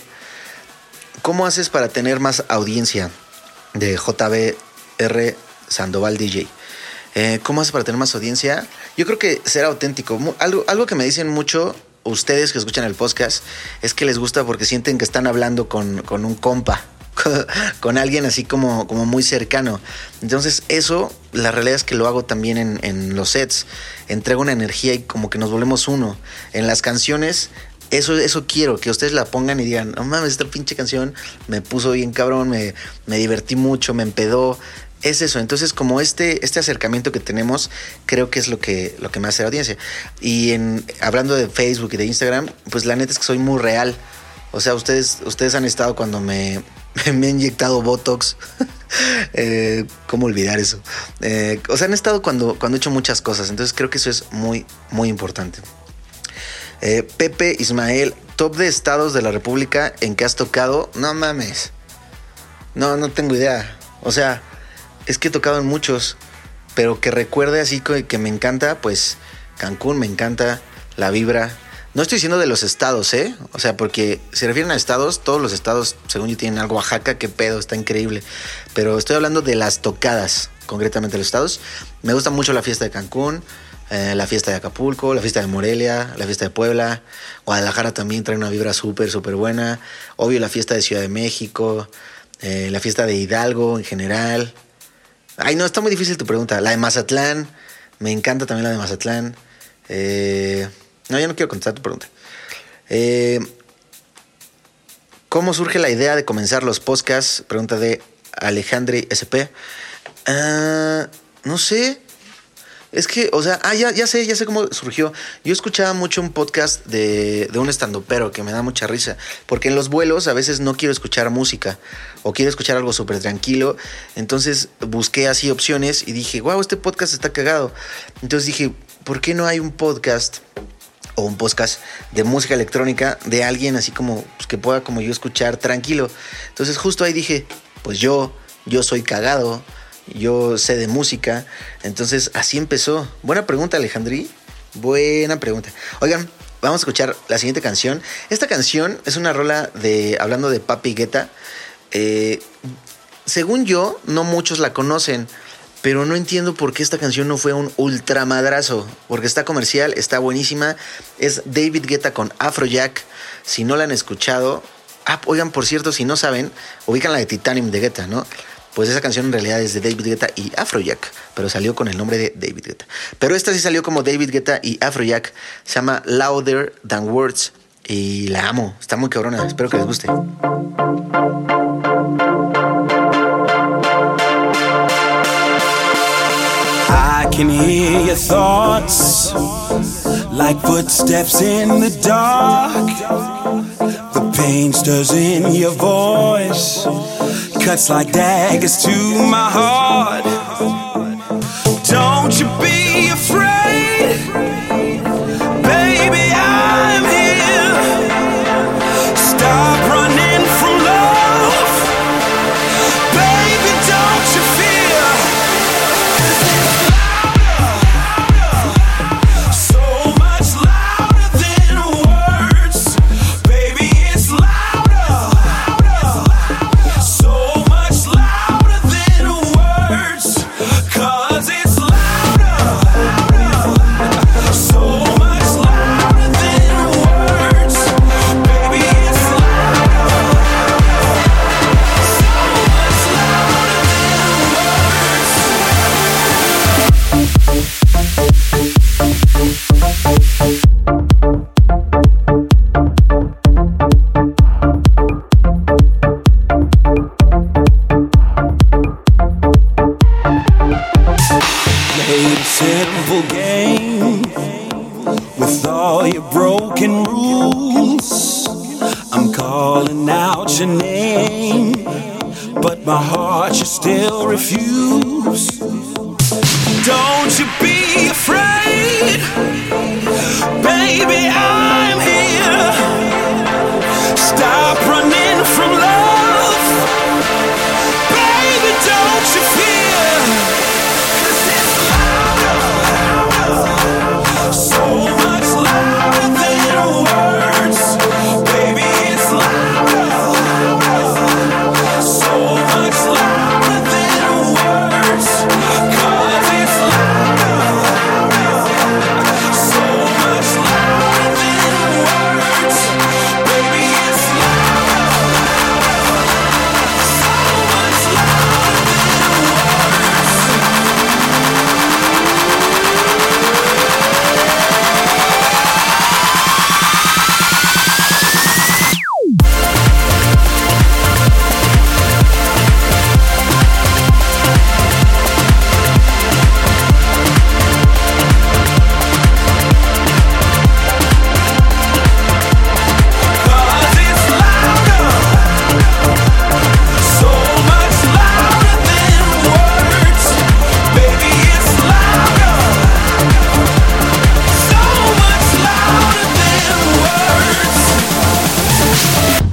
¿Cómo haces para tener más audiencia? De JBR Sandoval DJ. Eh, ¿Cómo haces para tener más audiencia? Yo creo que ser auténtico. Algo, algo que me dicen mucho ustedes que escuchan el podcast es que les gusta porque sienten que están hablando con, con un compa, con alguien así como, como muy cercano. Entonces eso, la realidad es que lo hago también en los sets. Entrego una energía y como que nos volvemos uno. En las canciones eso, eso quiero, que ustedes la pongan y digan, no mames, esta pinche canción me puso bien cabrón, me, me divertí mucho, me empedó. Es eso, entonces como este, este acercamiento que tenemos, creo que es lo que, lo que me hace la audiencia. Y en, hablando de Facebook y de Instagram, pues la neta es que soy muy real. O sea, ustedes, ustedes han estado cuando me, me he inyectado Botox Eh, ¿Cómo olvidar eso? Eh, o sea, han estado cuando, cuando he hecho muchas cosas, entonces creo que eso es muy, muy importante. Eh, Pepe Ismael, top de estados de la República en que has tocado. No mames. No, no tengo idea. O sea, es que he tocado en muchos, pero que recuerde así que, me encanta, pues Cancún me encanta, la vibra. No estoy diciendo de los estados, ¿eh? O sea, porque se refieren a estados, todos los estados, según yo, tienen algo. Oaxaca, qué pedo, está increíble. Pero estoy hablando de las tocadas, concretamente los estados. Me gusta mucho la fiesta de Cancún, eh, la fiesta de Acapulco, la fiesta de Morelia, la fiesta de Puebla. Guadalajara también trae una vibra súper, súper buena. Obvio, la fiesta de Ciudad de México, eh, la fiesta de Hidalgo en general. Ay, no, está muy difícil tu pregunta. La de Mazatlán, me encanta también la de Mazatlán. Eh, no, ya no quiero contestar tu pregunta. ¿Cómo surge la idea de comenzar los podcasts? Pregunta de Alejandre SP. Ah, no sé. Es que, o sea, ah, ya, ya sé, ya sé cómo surgió. Yo escuchaba mucho un podcast de, de un estandopero que me da mucha risa. Porque en los vuelos a veces no quiero escuchar música o quiero escuchar algo súper tranquilo. Entonces busqué así opciones y dije, wow, este podcast está cagado. Entonces dije, ¿por qué no hay un podcast o un podcast de música electrónica de alguien así como pues, que pueda como yo escuchar tranquilo? Entonces justo ahí dije, pues yo, yo soy cagado, yo sé de música. Entonces así empezó. Buena pregunta, Alejandrí. Buena pregunta. Oigan, vamos a escuchar la siguiente canción. Esta canción es una rola de, hablando de Papi Guetta. Eh, según yo, no muchos la conocen, pero no entiendo por qué esta canción no fue un ultramadrazo, porque está comercial, está buenísima. Es David Guetta con Afrojack. Si no la han escuchado, ah, oigan, por cierto, si no saben, ubican la de Titanium de Guetta, ¿no? Pues esa canción en realidad es de David Guetta y Afrojack, pero salió con el nombre de David Guetta. Pero esta sí salió como David Guetta y Afrojack, se llama Louder Than Words y la amo, está muy cabrona, espero que les guste. I can hear your thoughts like footsteps in the dark. The pain stirs in your voice, cuts like daggers to my heart. Don't you be afraid,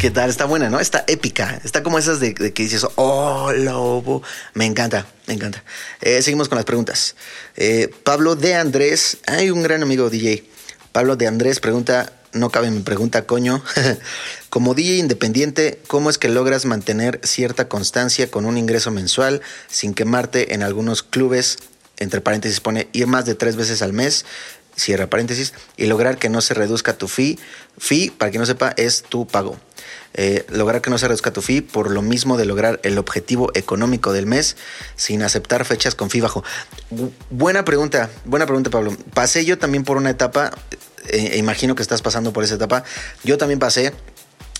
¿Qué tal? Está buena, ¿no? Está épica. Está como esas de, que dices, oh, lobo. Me encanta, me encanta. Eh, seguimos con las preguntas. Eh, Pablo de Andrés, hay un gran amigo DJ. Pablo de Andrés pregunta, no cabe mi pregunta, coño. Como DJ independiente, ¿cómo es que logras mantener cierta constancia con un ingreso mensual sin quemarte en algunos clubes? Entre paréntesis pone ir más de tres veces al mes, cierra paréntesis, y lograr que no se reduzca tu fee. Fee, para quien no sepa, es tu pago. Eh, lograr que no se reduzca tu fee por lo mismo de lograr el objetivo económico del mes sin aceptar fechas con fee bajo. Bu- buena pregunta, buena pregunta Pablo. Pasé yo también por una etapa, eh, imagino que estás pasando por esa etapa. Yo también pasé.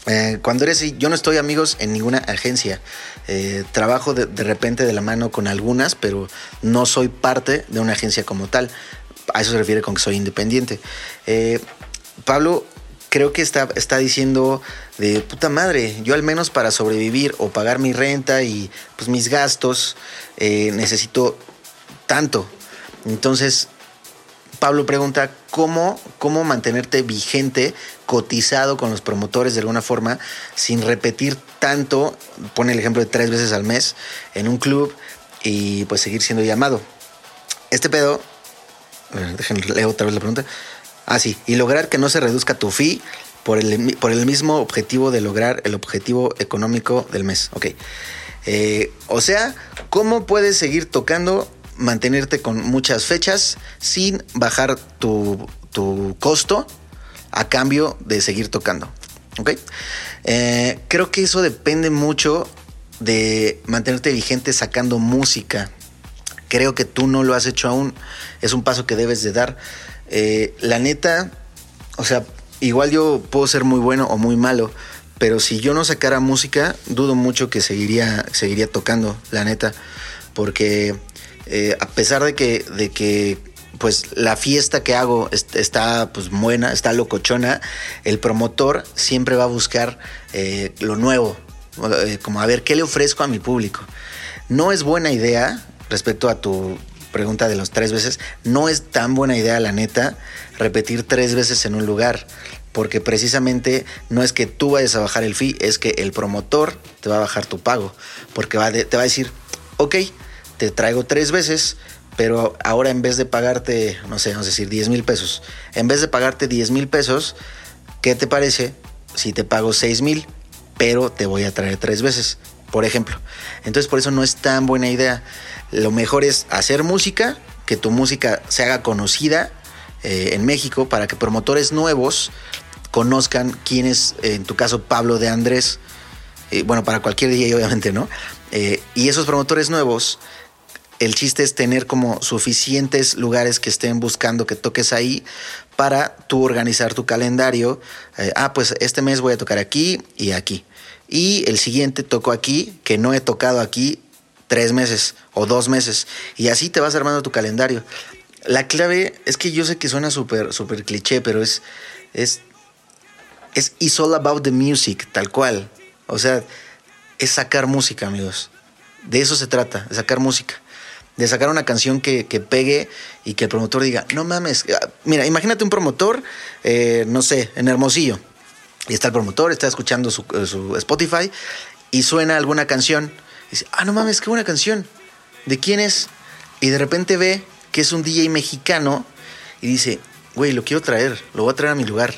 Eh, cuando eres, yo no estoy amigos en ninguna agencia. Eh, trabajo de repente de la mano con algunas, pero no soy parte de una agencia como tal. A eso se refiere con que soy independiente. Eh, Pablo, creo que está, está diciendo de puta madre, yo al menos para sobrevivir o pagar mi renta y pues mis gastos, eh, necesito tanto. Entonces, Pablo pregunta cómo, cómo mantenerte vigente, cotizado con los promotores de alguna forma, sin repetir tanto, pone el ejemplo de tres veces al mes en un club y pues seguir siendo llamado. Este pedo, ver, déjenme leer otra vez la pregunta. Ah, sí, y lograr que no se reduzca tu fee por el, por el mismo objetivo de lograr el objetivo económico del mes. Ok. Eh, o sea, ¿cómo puedes seguir tocando, mantenerte con muchas fechas sin bajar tu, tu costo a cambio de seguir tocando? ¿Ok? Eh, creo que eso depende mucho de mantenerte vigente sacando música. Creo que tú no lo has hecho aún. Es un paso que debes de dar. Eh, la neta, o sea, igual yo puedo ser muy bueno o muy malo, pero si yo no sacara música, dudo mucho que seguiría, seguiría tocando, la neta. Porque eh, a pesar de que, de que pues la fiesta que hago est- está pues buena, está locochona, el promotor siempre va a buscar eh, lo nuevo, como a ver qué le ofrezco a mi público. No es buena idea, respecto a tu pregunta de los tres veces, no es tan buena idea, la neta, repetir tres veces en un lugar. Porque precisamente no es que tú vayas a bajar el fee, es que el promotor te va a bajar tu pago. Porque va te va a decir, ok, te traigo tres veces, pero ahora en vez de pagarte, no sé, vamos a decir 10 mil pesos, en vez de pagarte 10 mil pesos, ¿qué te parece si te pago 6 mil, pero te voy a traer tres veces? Por ejemplo. Entonces por eso no es tan buena idea. Lo mejor es hacer música, que tu música se haga conocida eh, en México para que promotores nuevos conozcan quién es, eh, en tu caso, Pablo de Andrés. Eh, bueno, para cualquier DJ obviamente, ¿no? Y esos promotores nuevos el chiste es tener como suficientes lugares que estén buscando que toques ahí para tú organizar tu calendario. Ah, pues este mes voy a tocar aquí y aquí. Y el siguiente toco aquí, que no he tocado aquí tres meses o dos meses. Y así te vas armando tu calendario. La clave es que yo sé que suena súper, súper cliché, pero es, es, es It's all about the music, tal cual. O sea, es sacar música, amigos. De eso se trata, de sacar música. De sacar una canción que, que pegue y que el promotor diga, no mames. Ah, Mira, imagínate un promotor, eh, no sé, en Hermosillo. Y está el promotor, está escuchando su, eh, su Spotify y suena alguna canción. Y dice, ah, no mames, qué buena canción. ¿De quién es? Y de repente ve que es un DJ mexicano y dice, güey, lo quiero traer, lo voy a traer a mi lugar.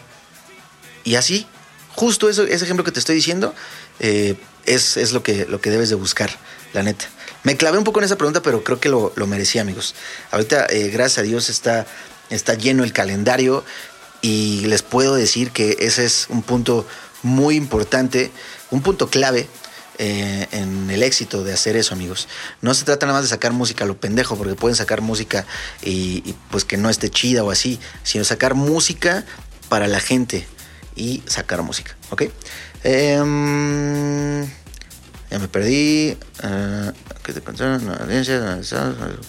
Y así, justo eso, ese ejemplo que te estoy diciendo, eh, es, lo, que, lo que debes de buscar, la neta. Me clavé un poco en esa pregunta, pero creo que lo, lo merecía, amigos. Ahorita, eh, gracias a Dios, está lleno el calendario y les puedo decir que ese es un punto muy importante, un punto clave eh, en el éxito de hacer eso, amigos. No se trata nada más de sacar música a lo pendejo, porque pueden sacar música y, pues que no esté chida o así, sino sacar música para la gente y sacar música, ¿ok? Em, ya me perdí. Uh, ¿Qué te contaron? No, audiencia,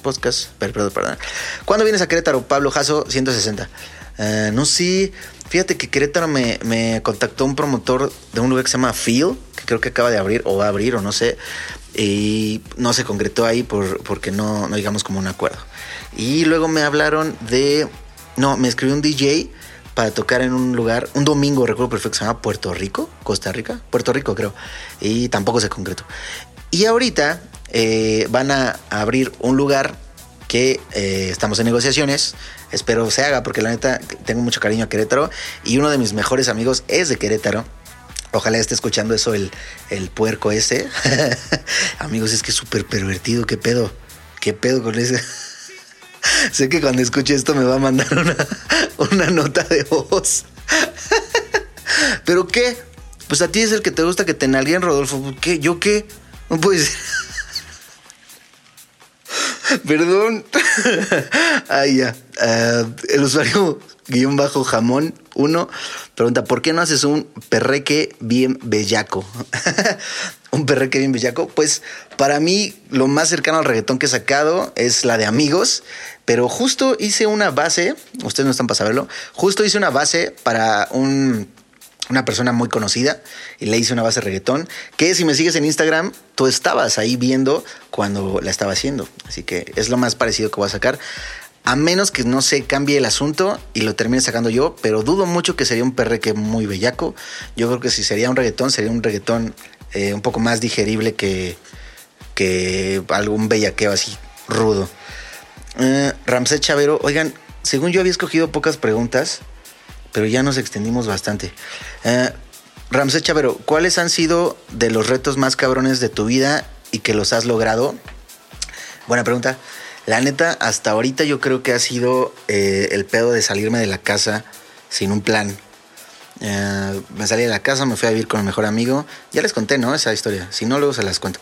podcast. Perdón, perdón. ¿Cuándo vienes a Querétaro, Pablo Jasso 160? Uh, no sé. Fíjate que Querétaro me, me, contactó un promotor de un lugar que se llama Feel, que creo que acaba de abrir, o va a abrir, o no sé. Y no se concretó ahí por, porque no, no digamos como un acuerdo. Y luego me hablaron de. No, me escribió un DJ para tocar en un lugar, un domingo, recuerdo perfecto, se llama Puerto Rico, Costa Rica, Puerto Rico creo, y tampoco se concretó. Y ahorita eh, van a abrir un lugar que eh, estamos en negociaciones, espero se haga porque la neta tengo mucho cariño a Querétaro y uno de mis mejores amigos es de Querétaro. Ojalá esté escuchando eso el, el puerco ese. Amigos, es que es súper pervertido. ¿Qué pedo? ¿Qué pedo con ese? sé que cuando escuche esto me va a mandar una, una nota de voz. ¿Pero qué? Pues a ti es el que te gusta que te nalguen, Rodolfo. ¿Qué? ¿Yo qué? No puedes. Perdón. Ay, ya. Ah, el usuario guion bajo jamón 1 pregunta, ¿por qué no haces un perreque bien bellaco? un perreque bien bellaco. Pues para mí lo más cercano al reggaetón que he sacado es la de amigos, pero justo hice una base, ustedes no están para saberlo, justo hice una base para un una persona muy conocida y le hice una base de reggaetón que si me sigues en Instagram tú estabas ahí viendo cuando la estaba haciendo. Así que es lo más parecido que voy a sacar. A menos que no se cambie el asunto y lo termine sacando yo pero dudo mucho que sería un perreque muy bellaco. Yo creo que si sería un reggaetón sería un reggaetón eh, un poco más digerible que que algún bellaqueo así rudo. Eh, Ramsés Chavero oigan según yo había escogido pocas preguntas pero ya nos extendimos bastante. Eh, Ramsés Chavero, ¿cuáles han sido de los retos más cabrones de tu vida y que los has logrado? Buena pregunta. La neta, hasta ahorita yo creo que ha sido eh, el pedo de salirme de la casa sin un plan. Eh, me salí de la casa, me fui a vivir con el mejor amigo. Ya les conté, ¿no? Esa historia. Si no, luego se las cuento.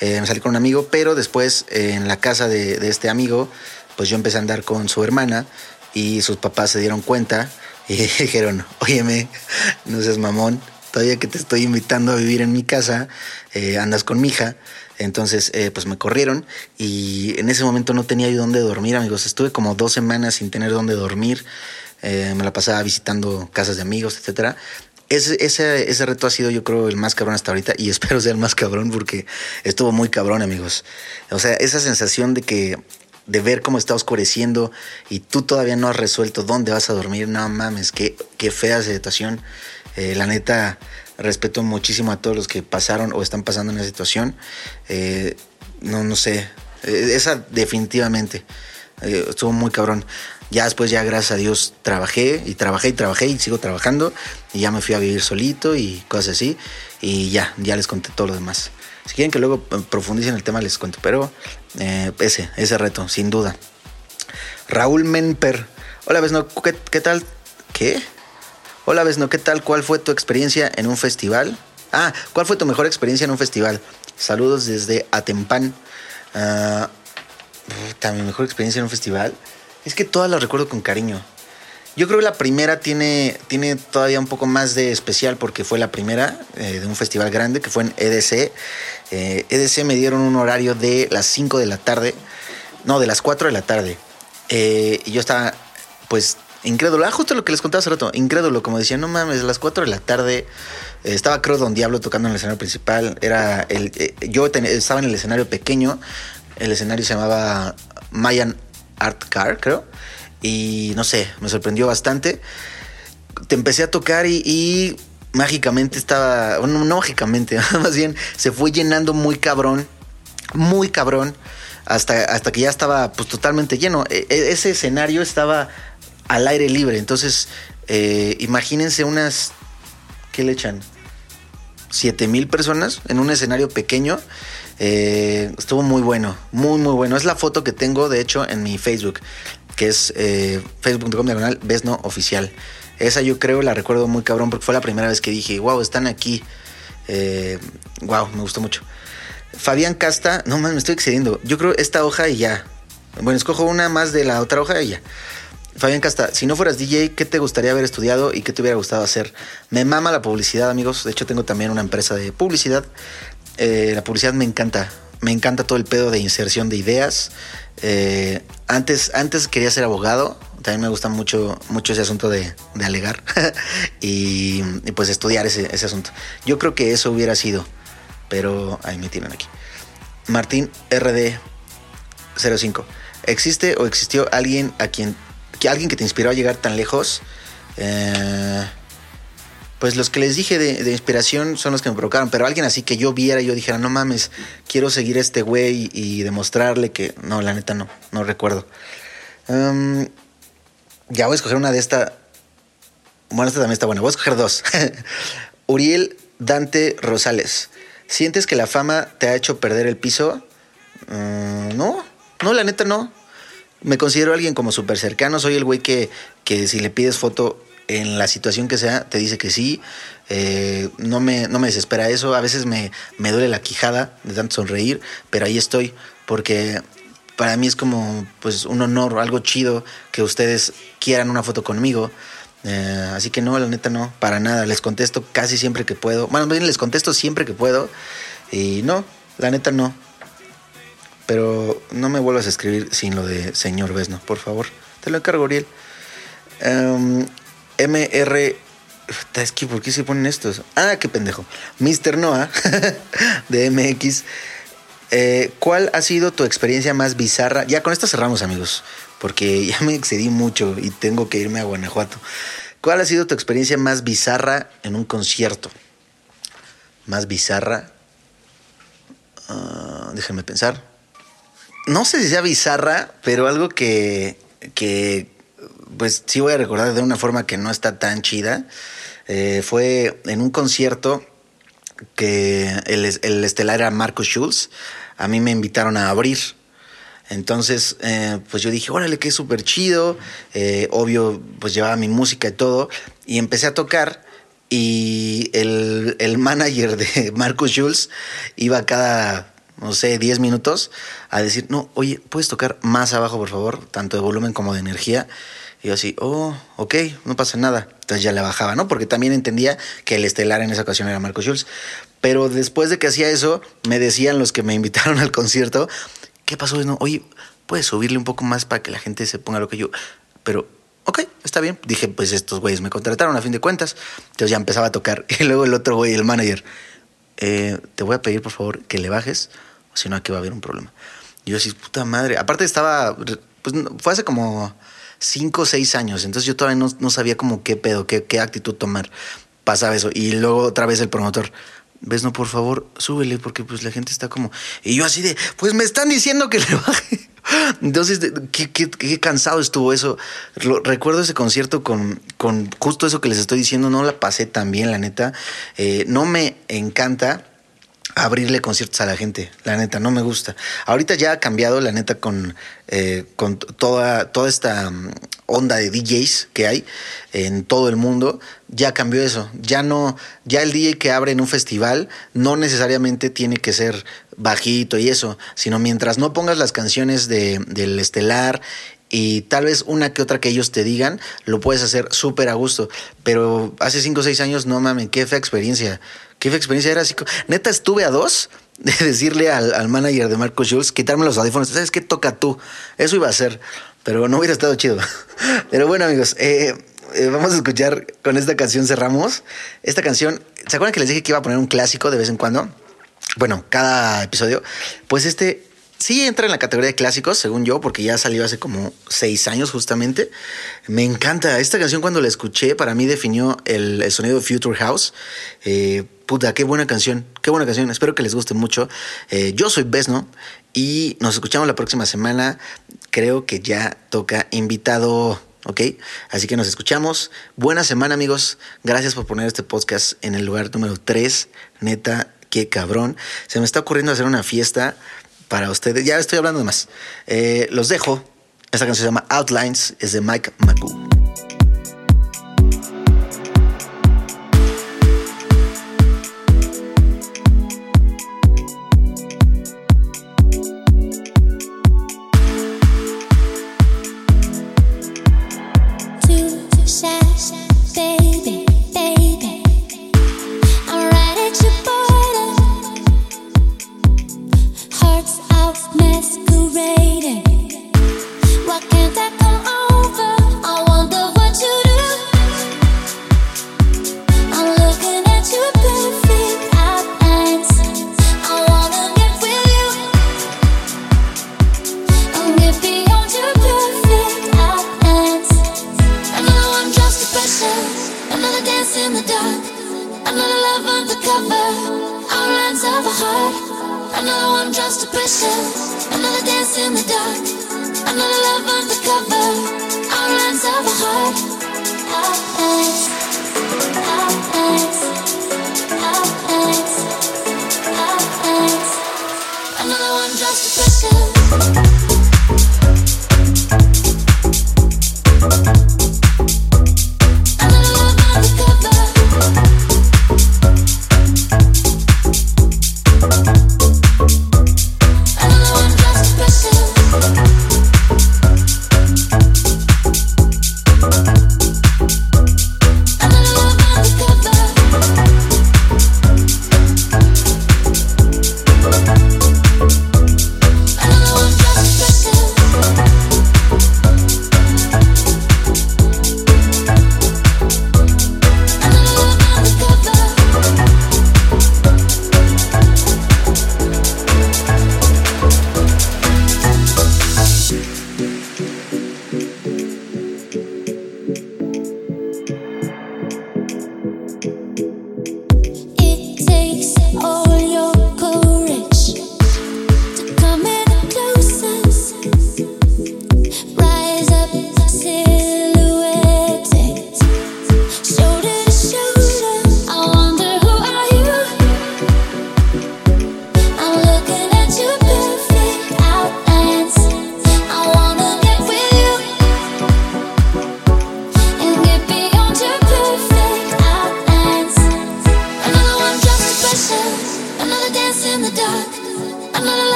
Me salí con un amigo, pero después en la casa de, de este amigo, pues yo empecé a andar con su hermana y sus papás se dieron cuenta y dijeron, óyeme, no seas mamón, todavía que te estoy invitando a vivir en mi casa, eh, andas con mi hija. Entonces, eh, pues me corrieron y en ese momento no tenía yo dónde dormir, amigos. Estuve como dos semanas sin tener dónde dormir. Eh, me la pasaba visitando casas de amigos, etcétera. Ese, ese, ese reto ha sido, yo creo, el más cabrón hasta ahorita y espero ser el más cabrón porque estuvo muy cabrón, amigos. O sea, esa sensación de que de ver cómo está oscureciendo y tú todavía no has resuelto dónde vas a dormir, no mames, qué, qué fea situación. Eh, la neta, respeto muchísimo a todos los que pasaron o están pasando en esa situación. Eh, no, no sé, eh, esa definitivamente estuvo muy cabrón. Ya después, ya gracias a Dios, trabajé y trabajé y trabajé y sigo trabajando. Y ya me fui a vivir solito y cosas así. Y ya, ya les conté todo lo demás. Si quieren que luego eh, profundicen el tema, les cuento. Pero eh, ese, ese reto, sin duda. Raúl Menper. Hola, Besno, ¿qué, qué tal? ¿Qué? Hola, Besno, ¿qué tal? ¿Cuál fue tu experiencia en un festival? Ah, ¿cuál fue tu mejor experiencia en un festival? Saludos desde Atempán. Puta, mi mejor experiencia en un festival. Es que todas las recuerdo con cariño. Yo creo que la primera tiene, tiene todavía un poco más de especial porque fue la primera eh, de un festival grande que fue en EDC. Eh, EDC me dieron un horario de las 5 de la tarde, no, de las 4 de la tarde. Eh, y yo estaba, pues, incrédulo. Ah, justo lo que les contaba hace rato, incrédulo, como decía, no mames, a las 4 de la tarde eh, estaba creo Don Diablo tocando en el escenario principal. Era el, yo estaba en el escenario pequeño, el escenario se llamaba Mayan Art Car, creo. Y no sé, me sorprendió bastante. Te empecé a tocar y, mágicamente estaba, no mágicamente, más bien se fue llenando muy cabrón, muy cabrón, hasta, hasta que ya estaba pues totalmente lleno. E- e- ese escenario estaba al aire libre, entonces eh, imagínense unas, ¿qué le echan? siete mil personas en un escenario pequeño. Eh, estuvo muy bueno, muy, muy bueno. Es la foto que tengo, de hecho, en mi Facebook, que es eh, facebook.com diagonal Besno Oficial. Esa yo creo la recuerdo muy cabrón porque fue la primera vez que dije, wow, están aquí. Eh, wow, me gustó mucho. Fabián Casta, no más, me estoy excediendo. Yo creo esta hoja y ya. Bueno, escojo una más de la otra hoja y ya. Fabián Casta, si no fueras DJ, ¿qué te gustaría haber estudiado y qué te hubiera gustado hacer? Me mama la publicidad, amigos. De hecho, tengo también una empresa de publicidad. Eh, la publicidad me encanta. Me encanta todo el pedo de inserción de ideas. Eh, antes, antes quería ser abogado. También me gusta mucho, mucho ese asunto de, alegar y, y pues estudiar ese, asunto. Yo creo que eso hubiera sido, pero ahí me tienen aquí. Martín RD 05. ¿Existe o existió alguien a quien que alguien que te inspiró a llegar tan lejos? Eh, pues los que les dije de, inspiración son los que me provocaron, pero alguien así que yo viera y yo dijera, no mames, quiero seguir a este güey y demostrarle que... No, la neta no, no recuerdo. Um, ya voy a escoger una de esta. Bueno, esta también está buena. Voy a escoger dos. Uriel Dante Rosales. ¿Sientes que la fama te ha hecho perder el piso? Mm, no, no, la neta no. Me considero alguien como súper cercano. Soy el güey que, que si le pides foto en la situación que sea, te dice que sí. Eh, no, me, no me desespera eso. A veces me, me duele la quijada de tanto sonreír, pero ahí estoy. Porque para mí es como pues un honor, algo chido que ustedes quieran una foto conmigo. Eh, así que no, la neta no, para nada. Les contesto casi siempre que puedo. Bueno, bien les contesto siempre que puedo. Y no, la neta no. Pero no me vuelvas a escribir sin lo de señor Besno, por favor. Te lo encargo, Uriel. Em, MR. Es que, ¿por qué se ponen estos? Ah, qué pendejo. Mr. Noah de MX. Eh, ¿Cuál ha sido tu experiencia más bizarra? Ya con esto cerramos, amigos, porque ya me excedí mucho y tengo que irme a Guanajuato. ¿Cuál ha sido tu experiencia más bizarra en un concierto? Más bizarra. Déjenme pensar. No sé si sea bizarra, pero algo que, que pues sí voy a recordar de una forma que no está tan chida. Eh, fue en un concierto que el, el estelar era Marcus Schulz. A mí me invitaron a abrir. Entonces, eh, pues yo dije, órale, que súper chido. Eh, obvio, pues llevaba mi música y todo. Y empecé a tocar. Y el, el manager de Marcus Schulz iba cada, no sé, 10 minutos a decir, no, oye, ¿puedes tocar más abajo, por favor? Tanto de volumen como de energía. Y yo así, oh, ok, no pasa nada. Entonces ya le bajaba, ¿no? Porque también entendía que el estelar en esa ocasión era Marco Schulz. Pero después de que hacía eso, me decían los que me invitaron al concierto, ¿qué pasó? No, oye, puedes subirle un poco más para que la gente se ponga lo que yo. Pero, ok, está bien. Dije, pues estos güeyes me contrataron a fin de cuentas. Entonces ya empezaba a tocar. Y luego el otro güey, el manager, eh, te voy a pedir por favor que le bajes, o si no, aquí va a haber un problema. Y yo así, puta madre. Aparte estaba, pues fue hace como cinco o seis años, entonces yo todavía no, no sabía como qué pedo, qué, qué actitud tomar. Pasaba eso. Y luego otra vez el promotor, ves, no, por favor, súbele, porque pues la gente está como. Y yo así de, pues me están diciendo que le baje. Entonces, qué, qué, qué cansado estuvo eso. Recuerdo ese concierto con, con justo eso que les estoy diciendo, no la pasé tan bien, la neta. Eh, no me encanta abrirle conciertos a la gente, la neta, no me gusta. Ahorita ya ha cambiado, la neta, con, eh, con toda, toda esta mm, onda de DJs que hay en todo el mundo, ya cambió eso. Ya no, ya el DJ que abre en un festival no necesariamente tiene que ser bajito y eso, sino mientras no pongas las canciones de, del estelar y tal vez una que otra que ellos te digan, lo puedes hacer súper a gusto. Pero hace 5 o 6 años, no mames, qué fea experiencia. Qué fea experiencia era así. Neta, estuve a dos de decirle al, al manager de Marco Schultz, quitarme los audífonos. ¿Sabes qué toca tú? Eso iba a ser, pero no hubiera estado chido. Pero bueno, amigos, eh, eh, vamos a escuchar con esta canción cerramos. Esta canción, ¿se acuerdan que les dije que iba a poner un clásico de vez en cuando? Bueno, cada episodio. Pues este sí entra en la categoría de clásicos, según yo, porque ya salió hace como seis años justamente. Me encanta. Esta canción cuando la escuché, para mí definió el, sonido de Future House. Eh, puta, qué buena canción, qué buena canción. Espero que les guste mucho. Eh, yo soy Besno y nos escuchamos la próxima semana. Creo que ya toca invitado. ¿ok? Así que nos escuchamos. Buena semana, amigos. Gracias por poner este podcast en el lugar número 3. Neta, qué cabrón. Se me está ocurriendo hacer una fiesta para ustedes. Ya estoy hablando de más. Eh, los dejo. Esta canción se llama Outlines, es de Mike McGoo.